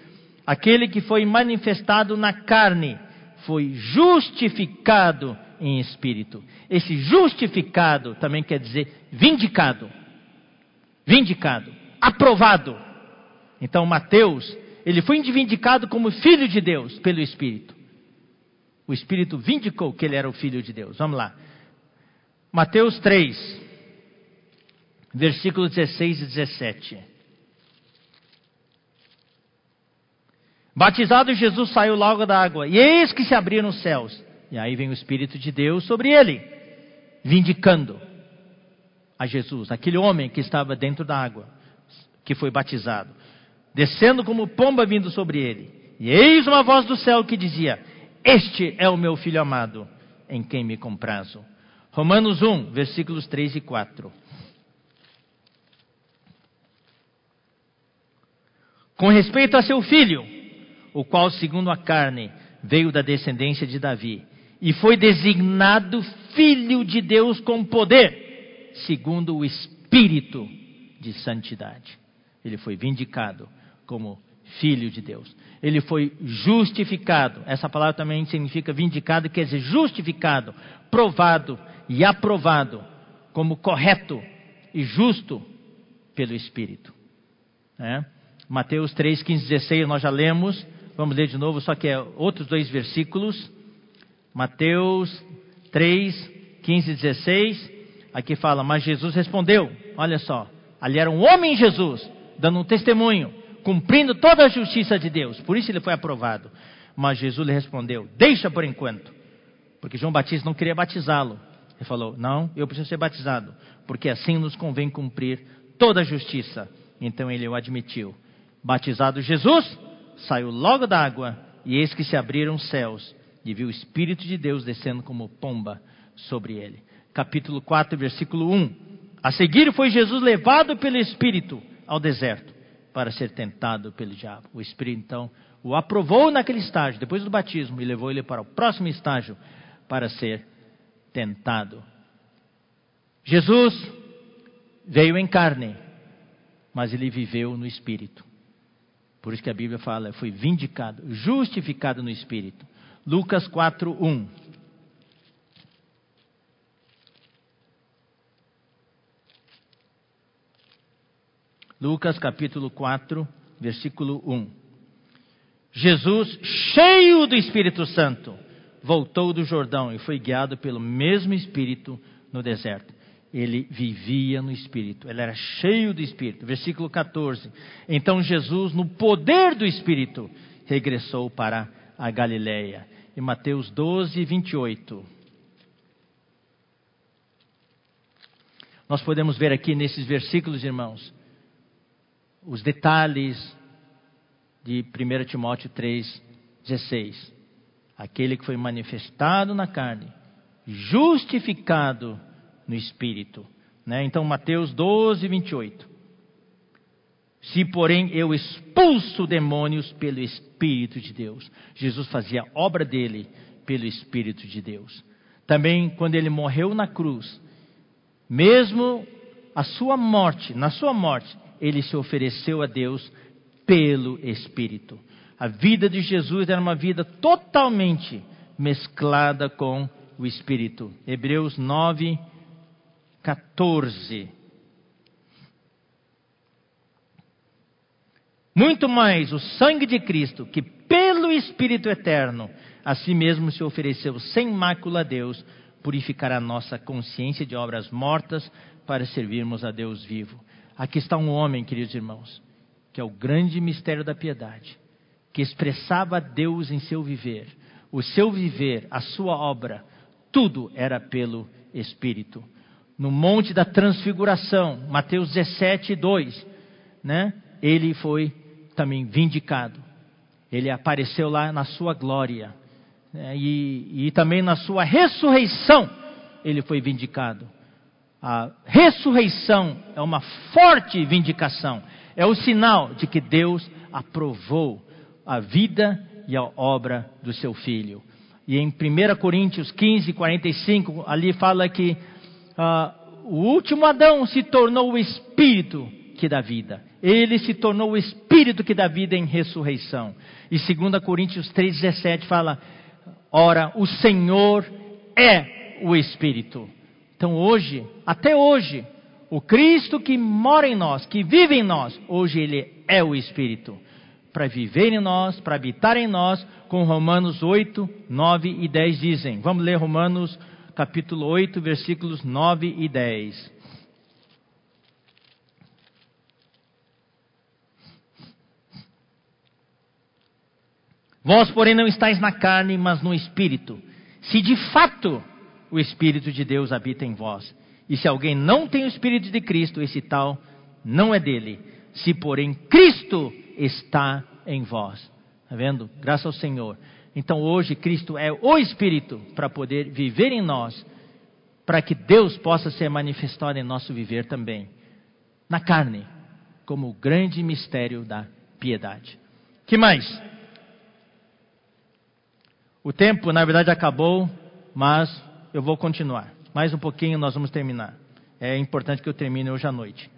Aquele que foi manifestado na carne foi justificado em espírito. Esse justificado também quer dizer vindicado. Vindicado, aprovado. Então Mateus, ele foi vindicado como filho de Deus pelo Espírito. O Espírito vindicou que ele era o filho de Deus. Vamos lá. Mateus 3, versículos 16 e 17. Batizado Jesus saiu logo da água, e eis que se abriram os céus. E aí vem o Espírito de Deus sobre ele, vindicando a Jesus, aquele homem que estava dentro da água, que foi batizado, descendo como pomba vindo sobre ele. E eis uma voz do céu que dizia: Este é o meu filho amado, em quem me comprazo. Romanos 1, versículos 3 e 4. Com respeito a seu filho, o qual, segundo a carne, veio da descendência de Davi, e foi designado filho de Deus com poder, segundo o espírito de santidade. Ele foi vindicado como filho de Deus. Ele foi justificado. Essa palavra também significa vindicado, quer dizer justificado, provado, e aprovado como correto e justo pelo Espírito. É? Mateus 3, 15, 16 nós já lemos, vamos ler de novo, só que é outros dois versículos. Mateus 3, 15 e 16, aqui fala, mas Jesus respondeu, olha só, ali era um homem Jesus, dando um testemunho, cumprindo toda a justiça de Deus, por isso ele foi aprovado. Mas Jesus lhe respondeu, deixa por enquanto, porque João Batista não queria batizá-lo, ele falou: Não, eu preciso ser batizado, porque assim nos convém cumprir toda a justiça. Então ele o admitiu. Batizado Jesus, saiu logo da água, e eis que se abriram os céus, e viu o Espírito de Deus descendo como pomba sobre ele. Capítulo 4, versículo 1. A seguir foi Jesus levado pelo Espírito ao deserto para ser tentado pelo diabo. O Espírito então o aprovou naquele estágio, depois do batismo, e levou ele para o próximo estágio para ser tentado. Jesus veio em carne, mas ele viveu no espírito. Por isso que a Bíblia fala, foi vindicado, justificado no espírito. Lucas 4, 1. Lucas capítulo 4, versículo 1. Jesus, cheio do Espírito Santo, voltou do Jordão e foi guiado pelo mesmo Espírito no deserto. Ele vivia no Espírito, ele era cheio do Espírito. Versículo 14. Então Jesus, no poder do Espírito, regressou para a Galiléia. Em Mateus 12, 28. Nós podemos ver aqui nesses versículos, irmãos, os detalhes de 1 Timóteo 3, 16. Aquele que foi manifestado na carne, justificado no Espírito. Né? Então, Mateus 12, 28. Se, porém, eu expulso demônios pelo Espírito de Deus. Jesus fazia obra dele pelo Espírito de Deus. Também, quando ele morreu na cruz, mesmo a sua morte, na sua morte, ele se ofereceu a Deus pelo Espírito. A vida de Jesus era uma vida totalmente mesclada com o Espírito. Hebreus 9, 14. Muito mais o sangue de Cristo, que pelo Espírito eterno, a si mesmo se ofereceu sem mácula a Deus, purificará a nossa consciência de obras mortas para servirmos a Deus vivo. Aqui está um homem, queridos irmãos, que é o grande mistério da piedade, que expressava Deus em seu viver. O seu viver, a sua obra, tudo era pelo Espírito no Monte da Transfiguração, Mateus 17, 2, né? ele foi também vindicado. Ele apareceu lá na sua glória. Né? E, e também na sua ressurreição, ele foi vindicado. A ressurreição é uma forte vindicação. É o sinal de que Deus aprovou a vida e a obra do seu filho. E em 1 Coríntios 15, 45, ali fala que ah, o último Adão se tornou o espírito que dá vida. Ele se tornou o espírito que dá vida em ressurreição. E 2 Coríntios 3,17 fala: Ora, o Senhor é o Espírito. Então hoje, até hoje, o Cristo que mora em nós, que vive em nós, hoje ele é o Espírito. Para viver em nós, para habitar em nós, com Romanos 8, 9 e 10 dizem. Vamos ler Romanos capítulo 8, versículos 9 e 10. Vós, porém, não estáis na carne, mas no espírito. Se de fato o espírito de Deus habita em vós. E se alguém não tem o espírito de Cristo, esse tal não é dele. Se, porém, Cristo está em vós. Está vendo? Graças ao Senhor. Então hoje Cristo é o Espírito para poder viver em nós, para que Deus possa ser manifestado em nosso viver também, na carne, como o grande mistério da piedade. Que mais? O tempo, na verdade, acabou, mas eu vou continuar. Mais um pouquinho nós vamos terminar. É importante que eu termine hoje à noite.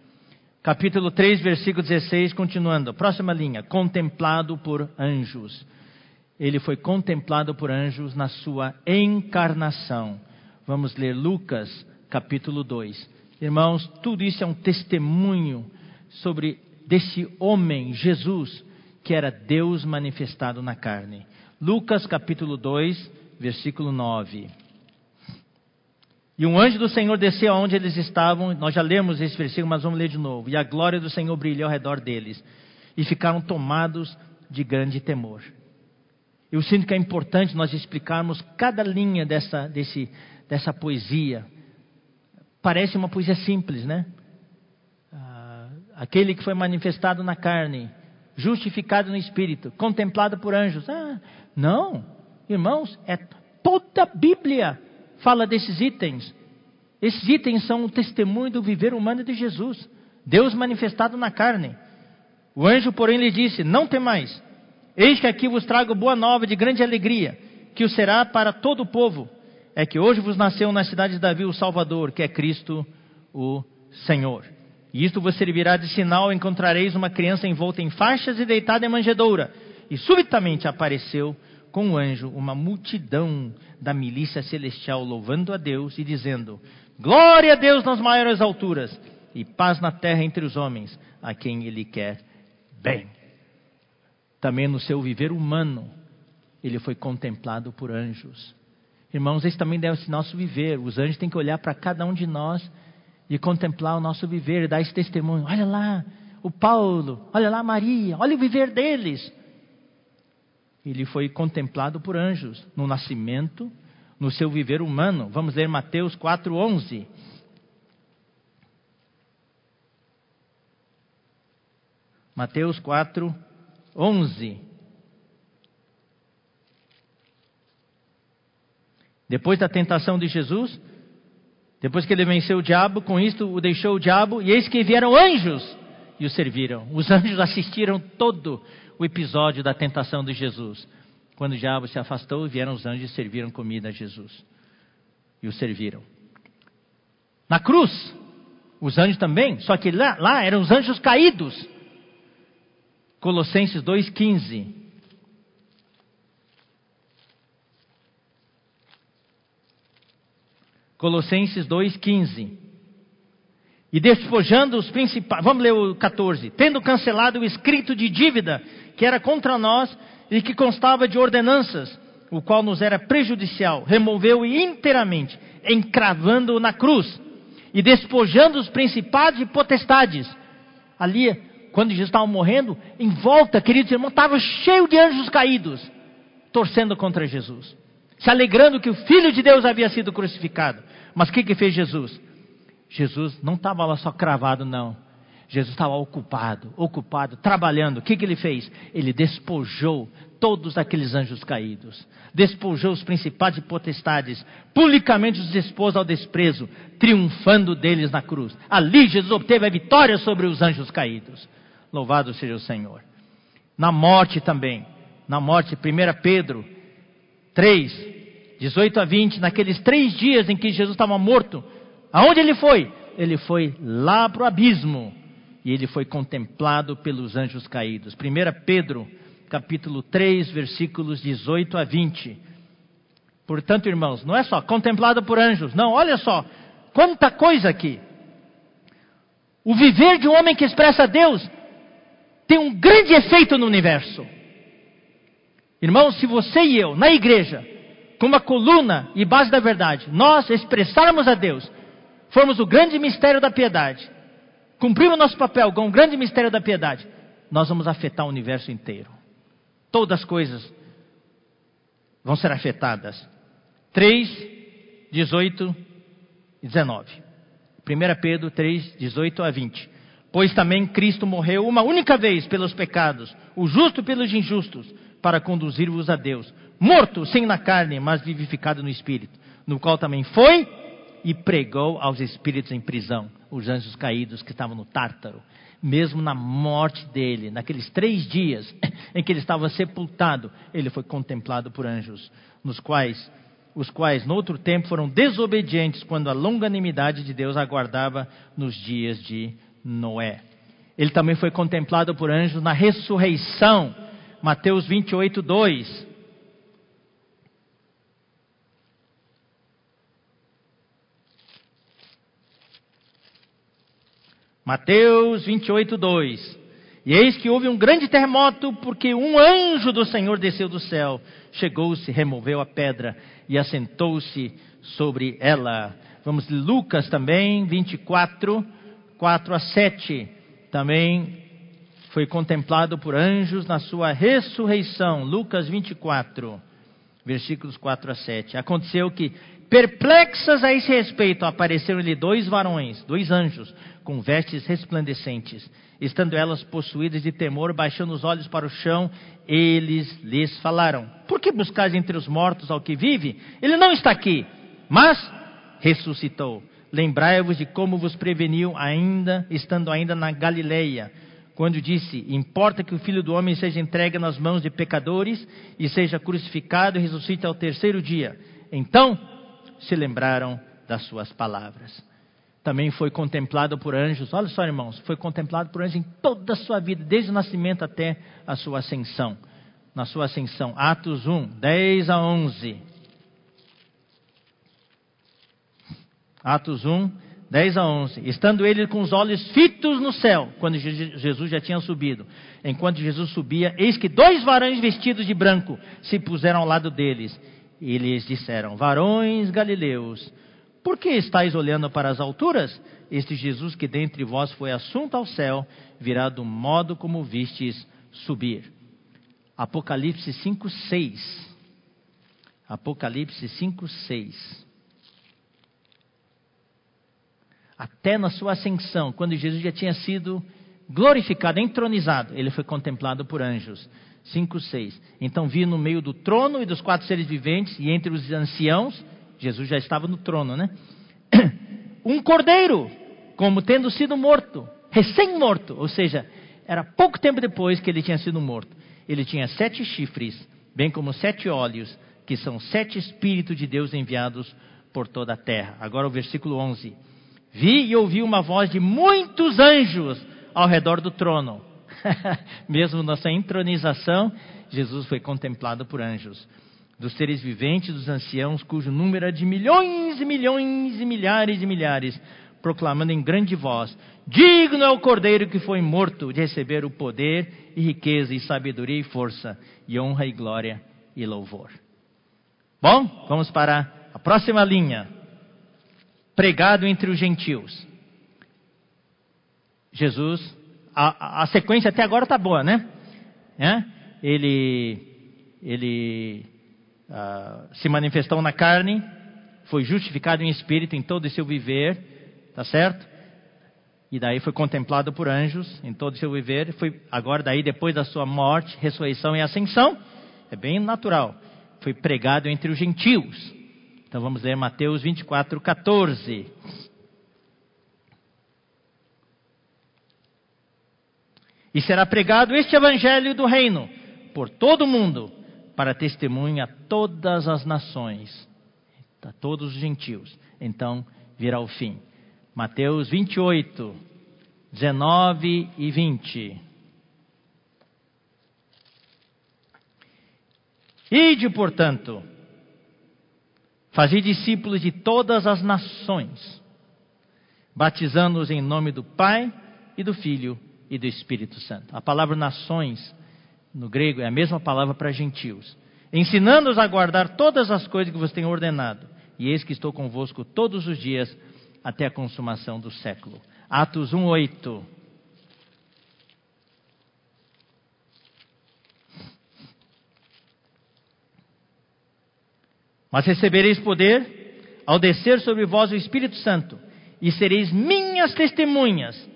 Capítulo 3, versículo 16, continuando. Próxima linha. Contemplado por anjos ele foi contemplado por anjos na sua encarnação. Vamos ler Lucas, capítulo 2. Irmãos, tudo isso é um testemunho sobre desse homem, Jesus, que era Deus manifestado na carne. Lucas, capítulo 2, versículo 9. E um anjo do Senhor desceu aonde eles estavam, nós já lemos esse versículo, mas vamos ler de novo. E a glória do Senhor brilhou ao redor deles, e ficaram tomados de grande temor. Eu sinto que é importante nós explicarmos cada linha dessa, desse, dessa poesia. Parece uma poesia simples, né? Ah, aquele que foi manifestado na carne, justificado no espírito, contemplado por anjos. Ah, não, irmãos, é toda a Bíblia fala desses itens. Esses itens são o testemunho do viver humano de Jesus, Deus manifestado na carne. O anjo, porém, lhe disse: Não temais. Eis que aqui vos trago boa nova de grande alegria, que o será para todo o povo. É que hoje vos nasceu na cidade de Davi o Salvador, que é Cristo o Senhor. E isto vos servirá de sinal: encontrareis uma criança envolta em faixas e deitada em manjedoura. E subitamente apareceu com o um anjo uma multidão da milícia celestial louvando a Deus e dizendo: Glória a Deus nas maiores alturas e paz na terra entre os homens, a quem Ele quer bem também no seu viver humano, ele foi contemplado por anjos. Irmãos, esse também deve ser nosso viver. Os anjos têm que olhar para cada um de nós e contemplar o nosso viver, dar esse testemunho. Olha lá, o Paulo, olha lá Maria, olha o viver deles. Ele foi contemplado por anjos no nascimento, no seu viver humano. Vamos ler Mateus 4:11. Mateus 4, 11. Depois da tentação de Jesus, depois que ele venceu o diabo, com isto o deixou o diabo, e eis que vieram anjos e o serviram. Os anjos assistiram todo o episódio da tentação de Jesus. Quando o diabo se afastou, vieram os anjos e serviram comida a Jesus. E o serviram. Na cruz, os anjos também, só que lá, lá eram os anjos caídos. Colossenses 2,15. Colossenses 2,15. E despojando os principais, vamos ler o 14. Tendo cancelado o escrito de dívida que era contra nós e que constava de ordenanças, o qual nos era prejudicial, removeu-o inteiramente, encravando-o na cruz e despojando os principados e potestades. Ali, quando Jesus estava morrendo, em volta, queridos irmãos, estava cheio de anjos caídos, torcendo contra Jesus, se alegrando que o Filho de Deus havia sido crucificado. Mas o que, que fez Jesus? Jesus não estava lá só cravado, não. Jesus estava ocupado, ocupado, trabalhando. O que, que ele fez? Ele despojou todos aqueles anjos caídos, despojou os principados e potestades, publicamente os expôs ao desprezo, triunfando deles na cruz. Ali Jesus obteve a vitória sobre os anjos caídos. Louvado seja o Senhor. Na morte também, na morte, 1 Pedro 3, 18 a 20, naqueles três dias em que Jesus estava morto, aonde ele foi? Ele foi lá para o abismo e ele foi contemplado pelos anjos caídos. 1 Pedro, capítulo 3, versículos 18 a 20. Portanto, irmãos, não é só contemplado por anjos, não, olha só, quanta coisa aqui. O viver de um homem que expressa Deus tem um grande efeito no universo. Irmãos, se você e eu, na igreja, como a coluna e base da verdade, nós expressarmos a Deus, formos o grande mistério da piedade, cumprimos nosso papel com o grande mistério da piedade, nós vamos afetar o universo inteiro. Todas as coisas vão ser afetadas. 3, 18 e 19. 1 Pedro 3, 18 a 20. Pois também Cristo morreu uma única vez pelos pecados, o justo pelos injustos, para conduzir-vos a Deus morto, sem na carne, mas vivificado no espírito, no qual também foi e pregou aos espíritos em prisão, os anjos caídos que estavam no Tártaro. Mesmo na morte dele, naqueles três dias em que ele estava sepultado, ele foi contemplado por anjos, nos quais, os quais, no outro tempo, foram desobedientes quando a longanimidade de Deus aguardava nos dias de Noé. Ele também foi contemplado por anjos na ressurreição. Mateus 28, 2. Mateus 28, 2. E eis que houve um grande terremoto, porque um anjo do Senhor desceu do céu, chegou-se, removeu a pedra e assentou-se sobre ela. Vamos, Lucas também, 24, 4 a 7. Também foi contemplado por anjos na sua ressurreição. Lucas 24, versículos 4 a 7. Aconteceu que, perplexas a esse respeito, apareceram-lhe dois varões, dois anjos, com vestes resplandecentes. Estando elas possuídas de temor, baixando os olhos para o chão, eles lhes falaram: Por que buscais entre os mortos ao que vive? Ele não está aqui, mas ressuscitou. Lembrai-vos de como vos preveniu ainda, estando ainda na Galileia, quando disse: Importa que o filho do homem seja entregue nas mãos de pecadores e seja crucificado e ressuscite ao terceiro dia. Então se lembraram das suas palavras também foi contemplado por anjos. Olha só, irmãos, foi contemplado por anjos em toda a sua vida, desde o nascimento até a sua ascensão. Na sua ascensão, Atos 1, 10 a 11. Atos 1, 10 a 11. Estando ele com os olhos fitos no céu, quando Jesus já tinha subido. Enquanto Jesus subia, eis que dois varões vestidos de branco se puseram ao lado deles. E lhes disseram: Varões galileus, Por que estáis olhando para as alturas? Este Jesus que dentre vós foi assunto ao céu, virá do modo como vistes subir. Apocalipse 5, 6. Apocalipse 5, 6. Até na sua ascensão, quando Jesus já tinha sido glorificado, entronizado, ele foi contemplado por anjos. 5, 6. Então vi no meio do trono e dos quatro seres viventes, e entre os anciãos, Jesus já estava no trono, né? Um cordeiro, como tendo sido morto, recém-morto, ou seja, era pouco tempo depois que ele tinha sido morto. Ele tinha sete chifres, bem como sete olhos, que são sete Espíritos de Deus enviados por toda a terra. Agora o versículo 11. Vi e ouvi uma voz de muitos anjos ao redor do trono Mesmo nossa entronização, Jesus foi contemplado por anjos. Dos seres viventes, dos anciãos, cujo número é de milhões e milhões e milhares e milhares, proclamando em grande voz: Digno é o cordeiro que foi morto de receber o poder e riqueza e sabedoria e força, e honra e glória e louvor. Bom, vamos para a próxima linha. Pregado entre os gentios. Jesus a, a sequência até agora está boa, né? É? Ele, ele uh, se manifestou na carne, foi justificado em espírito em todo o seu viver, tá certo? E daí foi contemplado por anjos em todo o seu viver. Foi agora daí depois da sua morte, ressurreição e ascensão, é bem natural. Foi pregado entre os gentios. Então vamos ler Mateus 24, 14. E será pregado este evangelho do reino por todo o mundo, para testemunha a todas as nações, a todos os gentios. Então virá o fim. Mateus 28, 19 e 20. Ide, portanto, fazei discípulos de todas as nações, batizando-os em nome do Pai e do Filho e do Espírito Santo. A palavra nações, no grego, é a mesma palavra para gentios. Ensinando-os a guardar todas as coisas que vos tenho ordenado. E eis que estou convosco todos os dias até a consumação do século. Atos 1, Mas recebereis poder ao descer sobre vós o Espírito Santo, e sereis minhas testemunhas,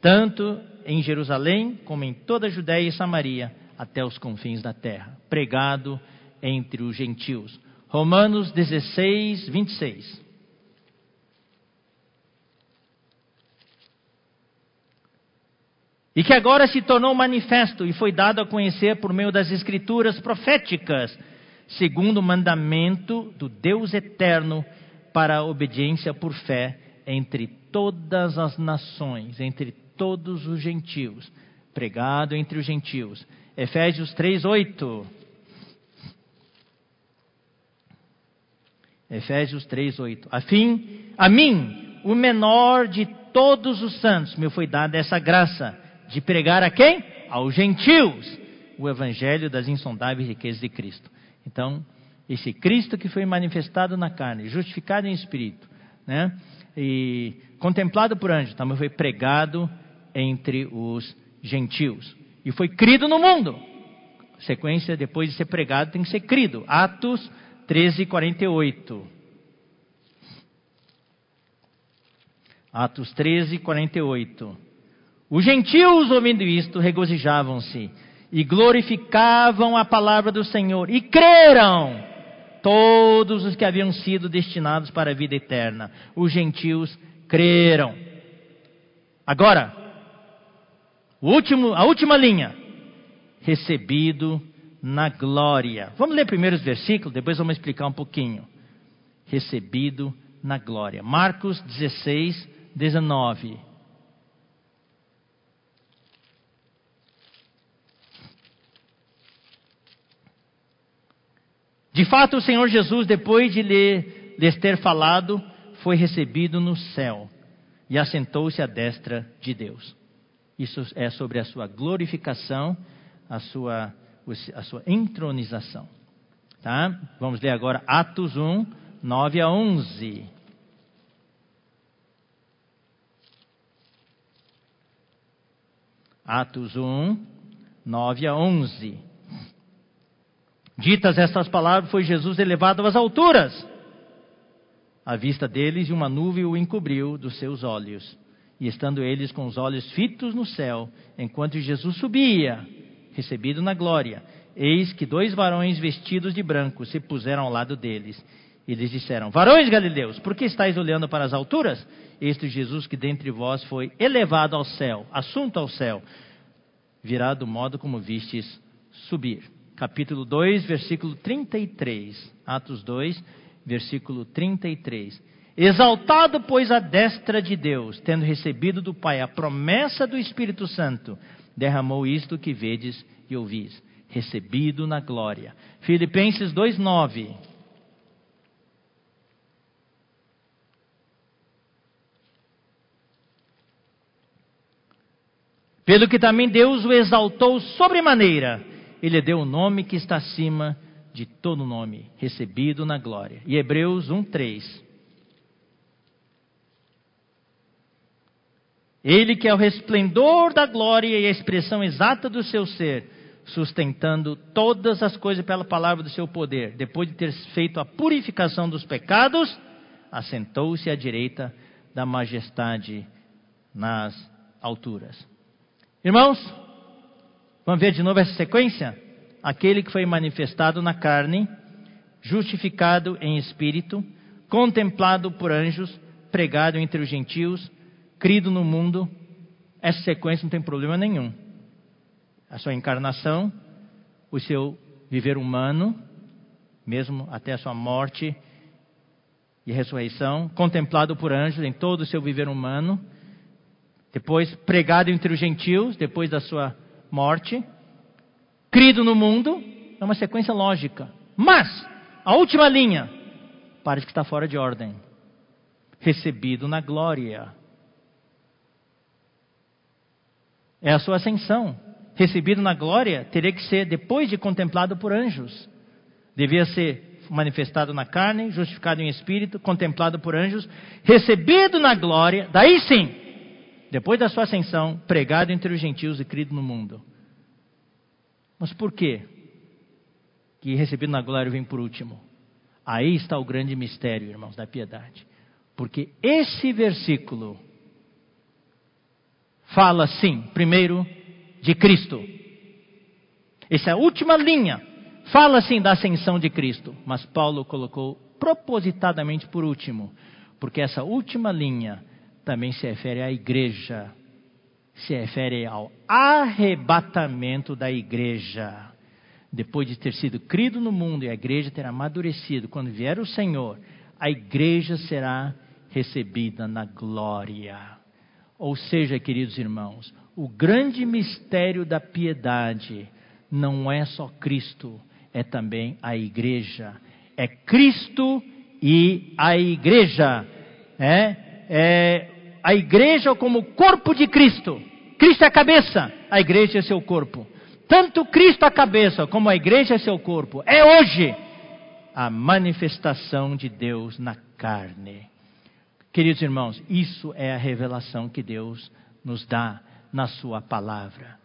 tanto em Jerusalém, como em toda a Judéia e Samaria, até os confins da terra, pregado entre os gentios. Romanos 16, 26. E que agora se tornou manifesto e foi dado a conhecer por meio das escrituras proféticas, segundo o mandamento do Deus eterno, para a obediência por fé entre todas as nações, entre todos os gentios, pregado entre os gentios. Efésios 3, 8. Efésios 3, 8. A fim, a mim, o menor de todos os santos, me foi dada essa graça de pregar a quem? Aos gentios, o evangelho das insondáveis riquezas de Cristo. Então, esse Cristo que foi manifestado na carne, justificado em espírito, né? E contemplado por anjos, também foi pregado entre os gentios. E foi crido no mundo. sequência, depois de ser pregado, tem que ser crido. Atos 13, 48. Atos 13, 48. Os gentios, ouvindo isto, regozijavam-se e glorificavam a palavra do Senhor e creram todos os que haviam sido destinados para a vida eterna. Os gentios creram. Agora, último, a última linha. Recebido na glória. Vamos ler primeiro os versículos, depois vamos explicar um pouquinho. Recebido na glória. Marcos 16, 19. De fato, o Senhor Jesus, depois de lhe, lhes ter falado, foi recebido no céu e assentou-se à destra de Deus. Isso é sobre a sua glorificação, a sua, a sua entronização. Tá? Vamos ler agora Atos 1, 9 a 11. Atos 1, 9 a 11. Ditas estas palavras, foi Jesus elevado às alturas. À vista deles, uma nuvem o encobriu dos seus olhos. E estando eles com os olhos fitos no céu, enquanto Jesus subia, recebido na glória, eis que dois varões vestidos de branco se puseram ao lado deles. E lhes disseram: Varões galileus, por que estáis olhando para as alturas? Este Jesus que dentre vós foi elevado ao céu, assunto ao céu, virá do modo como vistes subir. Capítulo 2, versículo 33. Atos 2, versículo 33. Exaltado, pois, a destra de Deus, tendo recebido do Pai a promessa do Espírito Santo, derramou isto que vedes e ouvis, recebido na glória. Filipenses 2:9. Pelo que também Deus o exaltou sobremaneira, ele deu o nome que está acima de todo nome, recebido na glória. E Hebreus 1:3. Ele que é o resplendor da glória e a expressão exata do seu ser, sustentando todas as coisas pela palavra do seu poder, depois de ter feito a purificação dos pecados, assentou-se à direita da majestade nas alturas. Irmãos, vamos ver de novo essa sequência? Aquele que foi manifestado na carne, justificado em espírito, contemplado por anjos, pregado entre os gentios, crido no mundo, essa sequência não tem problema nenhum. A sua encarnação, o seu viver humano, mesmo até a sua morte e ressurreição, contemplado por anjos em todo o seu viver humano, depois pregado entre os gentios, depois da sua morte, crido no mundo, é uma sequência lógica. Mas, a última linha, parece que está fora de ordem. Recebido na glória. é a sua ascensão. Recebido na glória, teria que ser depois de contemplado por anjos. Devia ser manifestado na carne, justificado em espírito, contemplado por anjos, recebido na glória, daí sim, depois da sua ascensão, pregado entre os gentios e crido no mundo. Mas por quê? Que recebido na glória vem por último. Aí está o grande mistério, irmãos, da piedade. Porque esse versículo fala sim, primeiro, de Cristo. Essa é a última linha. Fala sim da ascensão de Cristo, mas Paulo colocou propositadamente por último, porque essa última linha também se refere à igreja, se refere ao arrebatamento da igreja. Depois de ter sido crido no mundo e a igreja ter amadurecido, quando vier o Senhor, a igreja será recebida na glória. Ou seja, queridos irmãos, o grande mistério da piedade não é só Cristo, é também a igreja. É Cristo e a igreja. É, é a igreja como corpo de Cristo. Cristo é a cabeça, a igreja é seu corpo. Tanto Cristo a cabeça como a igreja é seu corpo. É hoje a manifestação de Deus na carne. Queridos irmãos, isso é a revelação que Deus nos dá na Sua palavra.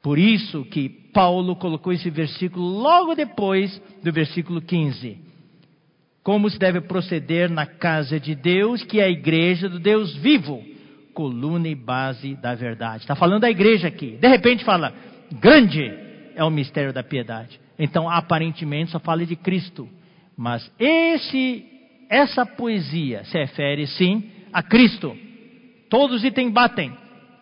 Por isso que Paulo colocou esse versículo logo depois do versículo 15. Como se deve proceder na casa de Deus, que é a igreja do Deus vivo, coluna e base da verdade. Está falando da igreja aqui. De repente fala, grande é o mistério da piedade. Então, aparentemente, só fala de Cristo. Mas esse essa poesia se refere sim a Cristo. Todos os itens batem,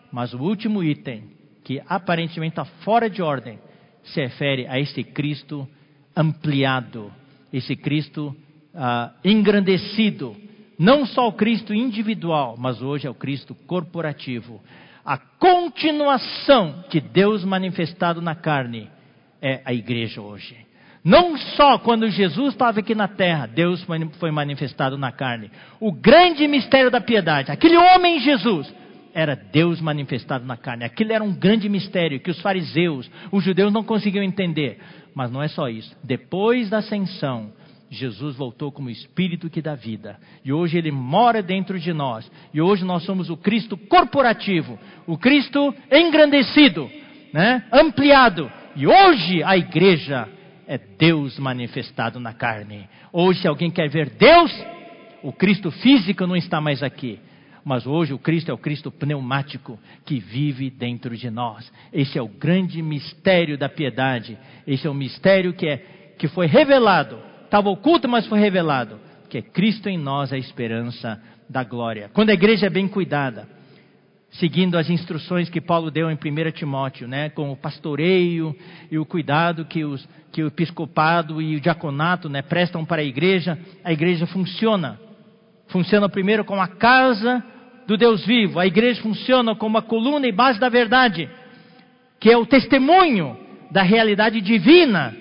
mas o último item, que aparentemente está fora de ordem, se refere a esse Cristo ampliado, esse Cristo ah, engrandecido. Não só o Cristo individual, mas hoje é o Cristo corporativo. A continuação de Deus manifestado na carne é a igreja hoje. Não só quando Jesus estava aqui na terra, Deus foi manifestado na carne. O grande mistério da piedade, aquele homem Jesus, era Deus manifestado na carne. Aquilo era um grande mistério que os fariseus, os judeus não conseguiam entender. Mas não é só isso. Depois da ascensão, Jesus voltou como Espírito que dá vida. E hoje Ele mora dentro de nós. E hoje nós somos o Cristo corporativo, o Cristo engrandecido, né? ampliado. E hoje a igreja é Deus manifestado na carne. Hoje, se alguém quer ver Deus, o Cristo físico não está mais aqui. Mas hoje o Cristo é o Cristo pneumático que vive dentro de nós. Esse é o grande mistério da piedade. Esse é o mistério que, é, que foi revelado estava oculto, mas foi revelado, que é Cristo em nós a esperança da glória. Quando a igreja é bem cuidada, seguindo as instruções que Paulo deu em 1 Timóteo, né, com o pastoreio e o cuidado que, os, que o episcopado e o diaconato né, prestam para a igreja, a igreja funciona. Funciona primeiro como a casa do Deus vivo, a igreja funciona como a coluna e base da verdade, que é o testemunho da realidade divina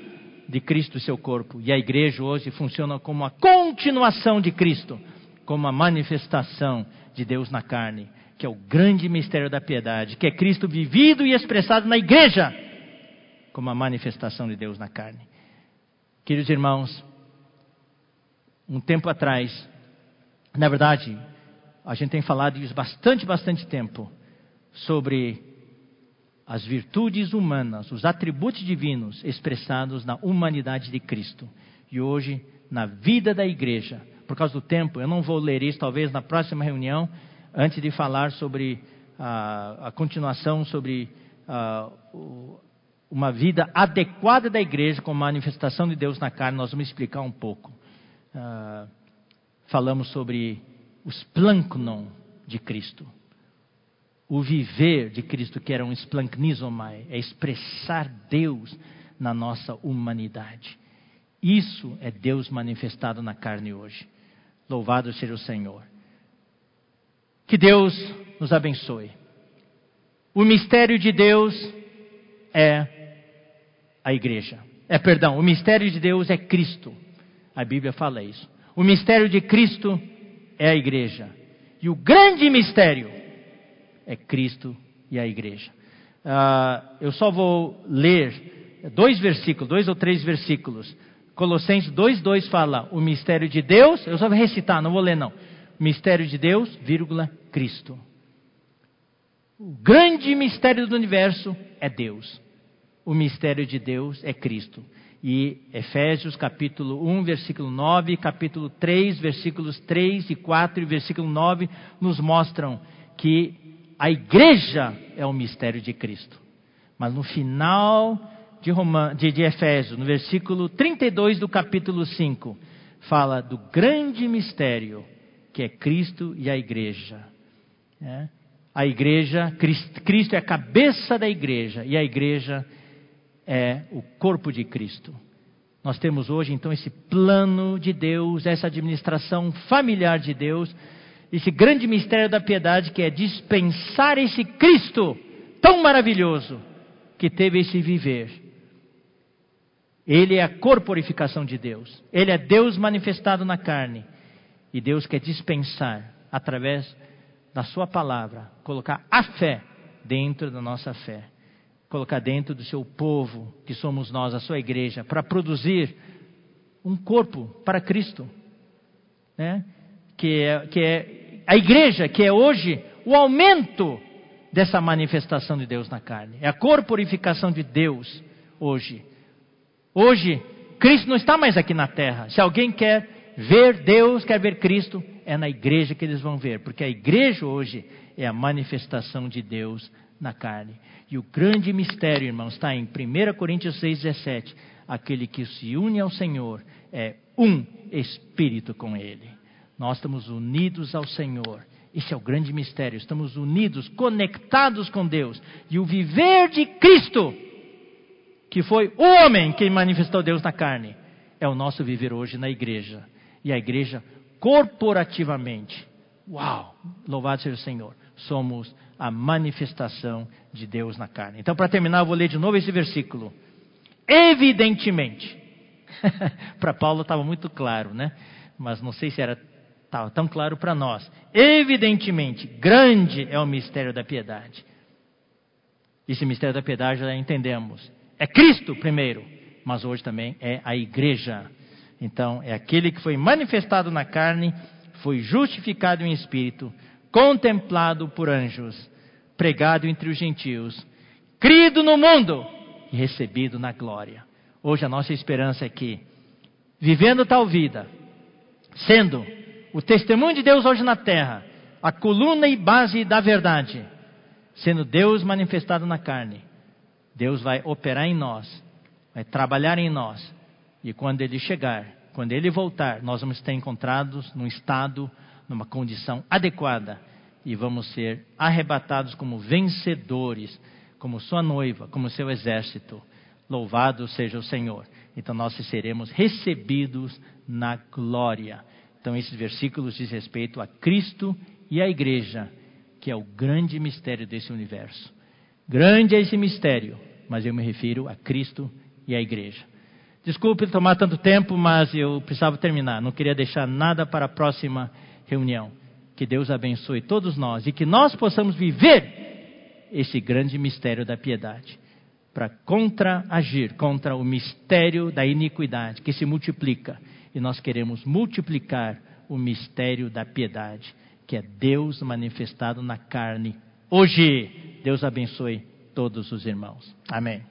de Cristo e seu corpo. E a igreja hoje funciona como a continuação de Cristo, como a manifestação de Deus na carne, que é o grande mistério da piedade, que é Cristo vivido e expressado na igreja, como a manifestação de Deus na carne. Queridos irmãos, um tempo atrás, na verdade, a gente tem falado isso bastante, bastante tempo, sobre as virtudes humanas, os atributos divinos expressados na humanidade de Cristo. E hoje, na vida da igreja, por causa do tempo, eu não vou ler isso, talvez na próxima reunião, antes de falar sobre a, a continuação, sobre a, uma vida adequada da igreja com manifestação de Deus na carne, nós vamos explicar um pouco. Uh, falamos sobre os planknon de Cristo o viver de Cristo, que era um splanknizomai, é expressar Deus na nossa humanidade. Isso é Deus manifestado na carne hoje. Louvado seja o Senhor. Que Deus nos abençoe. O mistério de Deus é a igreja. É, perdão, o mistério de Deus é Cristo. A Bíblia fala isso. O mistério de Cristo é a igreja. E o grande mistério é Cristo e a igreja. Uh, eu só vou ler dois versículos, dois ou três versículos. Colossenses 2,2 fala o mistério de Deus, eu só vou recitar, não vou ler não. Mistério de Deus, vírgula, Cristo. O grande mistério do universo é Deus. O mistério de Deus é Cristo. E Efésios capítulo 1, versículo 9, capítulo 3, versículos 3 e 4 e versículo 9 nos mostram que a igreja é o mistério de Cristo. Mas no final de, de, de Efésios, no versículo 32 do capítulo 5, fala do grande mistério que é Cristo e a igreja. É? A igreja, Cristo é a cabeça da igreja e a igreja é o corpo de Cristo. Nós temos hoje então esse plano de Deus, essa administração familiar de Deus esse grande mistério da piedade que é dispensar esse Cristo tão maravilhoso que teve esse viver. Ele é a corporificação de Deus. Ele é Deus manifestado na carne. E Deus quer dispensar, através da Sua palavra, colocar a fé dentro da nossa fé. Colocar dentro do seu povo, que somos nós, a sua igreja, para produzir um corpo para Cristo. Né? Que, é, que é a igreja, que é hoje o aumento dessa manifestação de Deus na carne. É a corporificação de Deus hoje. Hoje, Cristo não está mais aqui na terra. Se alguém quer ver Deus, quer ver Cristo, é na igreja que eles vão ver, porque a igreja hoje é a manifestação de Deus na carne. E o grande mistério, irmãos, está em 1 Coríntios 6,17. Aquele que se une ao Senhor é um espírito com Ele. Nós estamos unidos ao Senhor. Esse é o grande mistério. Estamos unidos, conectados com Deus. E o viver de Cristo, que foi o homem que manifestou Deus na carne, é o nosso viver hoje na igreja. E a igreja corporativamente. Uau! Louvado seja o Senhor. Somos a manifestação de Deus na carne. Então, para terminar, eu vou ler de novo esse versículo. Evidentemente. para Paulo estava muito claro, né? Mas não sei se era Está tão claro para nós. Evidentemente, grande é o mistério da piedade. Esse mistério da piedade já entendemos. É Cristo primeiro, mas hoje também é a igreja. Então, é aquele que foi manifestado na carne, foi justificado em espírito, contemplado por anjos, pregado entre os gentios, crido no mundo e recebido na glória. Hoje a nossa esperança é que, vivendo tal vida, sendo o testemunho de Deus hoje na terra, a coluna e base da verdade, sendo Deus manifestado na carne, Deus vai operar em nós, vai trabalhar em nós, e quando Ele chegar, quando Ele voltar, nós vamos estar encontrados num estado, numa condição adequada, e vamos ser arrebatados como vencedores, como Sua noiva, como Seu exército. Louvado seja o Senhor. Então nós seremos recebidos na glória. Então esses versículos diz respeito a Cristo e à igreja, que é o grande mistério desse universo. Grande é esse mistério, mas eu me refiro a Cristo e à igreja. Desculpe tomar tanto tempo, mas eu precisava terminar. Não queria deixar nada para a próxima reunião. Que Deus abençoe todos nós e que nós possamos viver esse grande mistério da piedade para contra-agir contra o mistério da iniquidade que se multiplica. E nós queremos multiplicar o mistério da piedade, que é Deus manifestado na carne. Hoje, Deus abençoe todos os irmãos. Amém.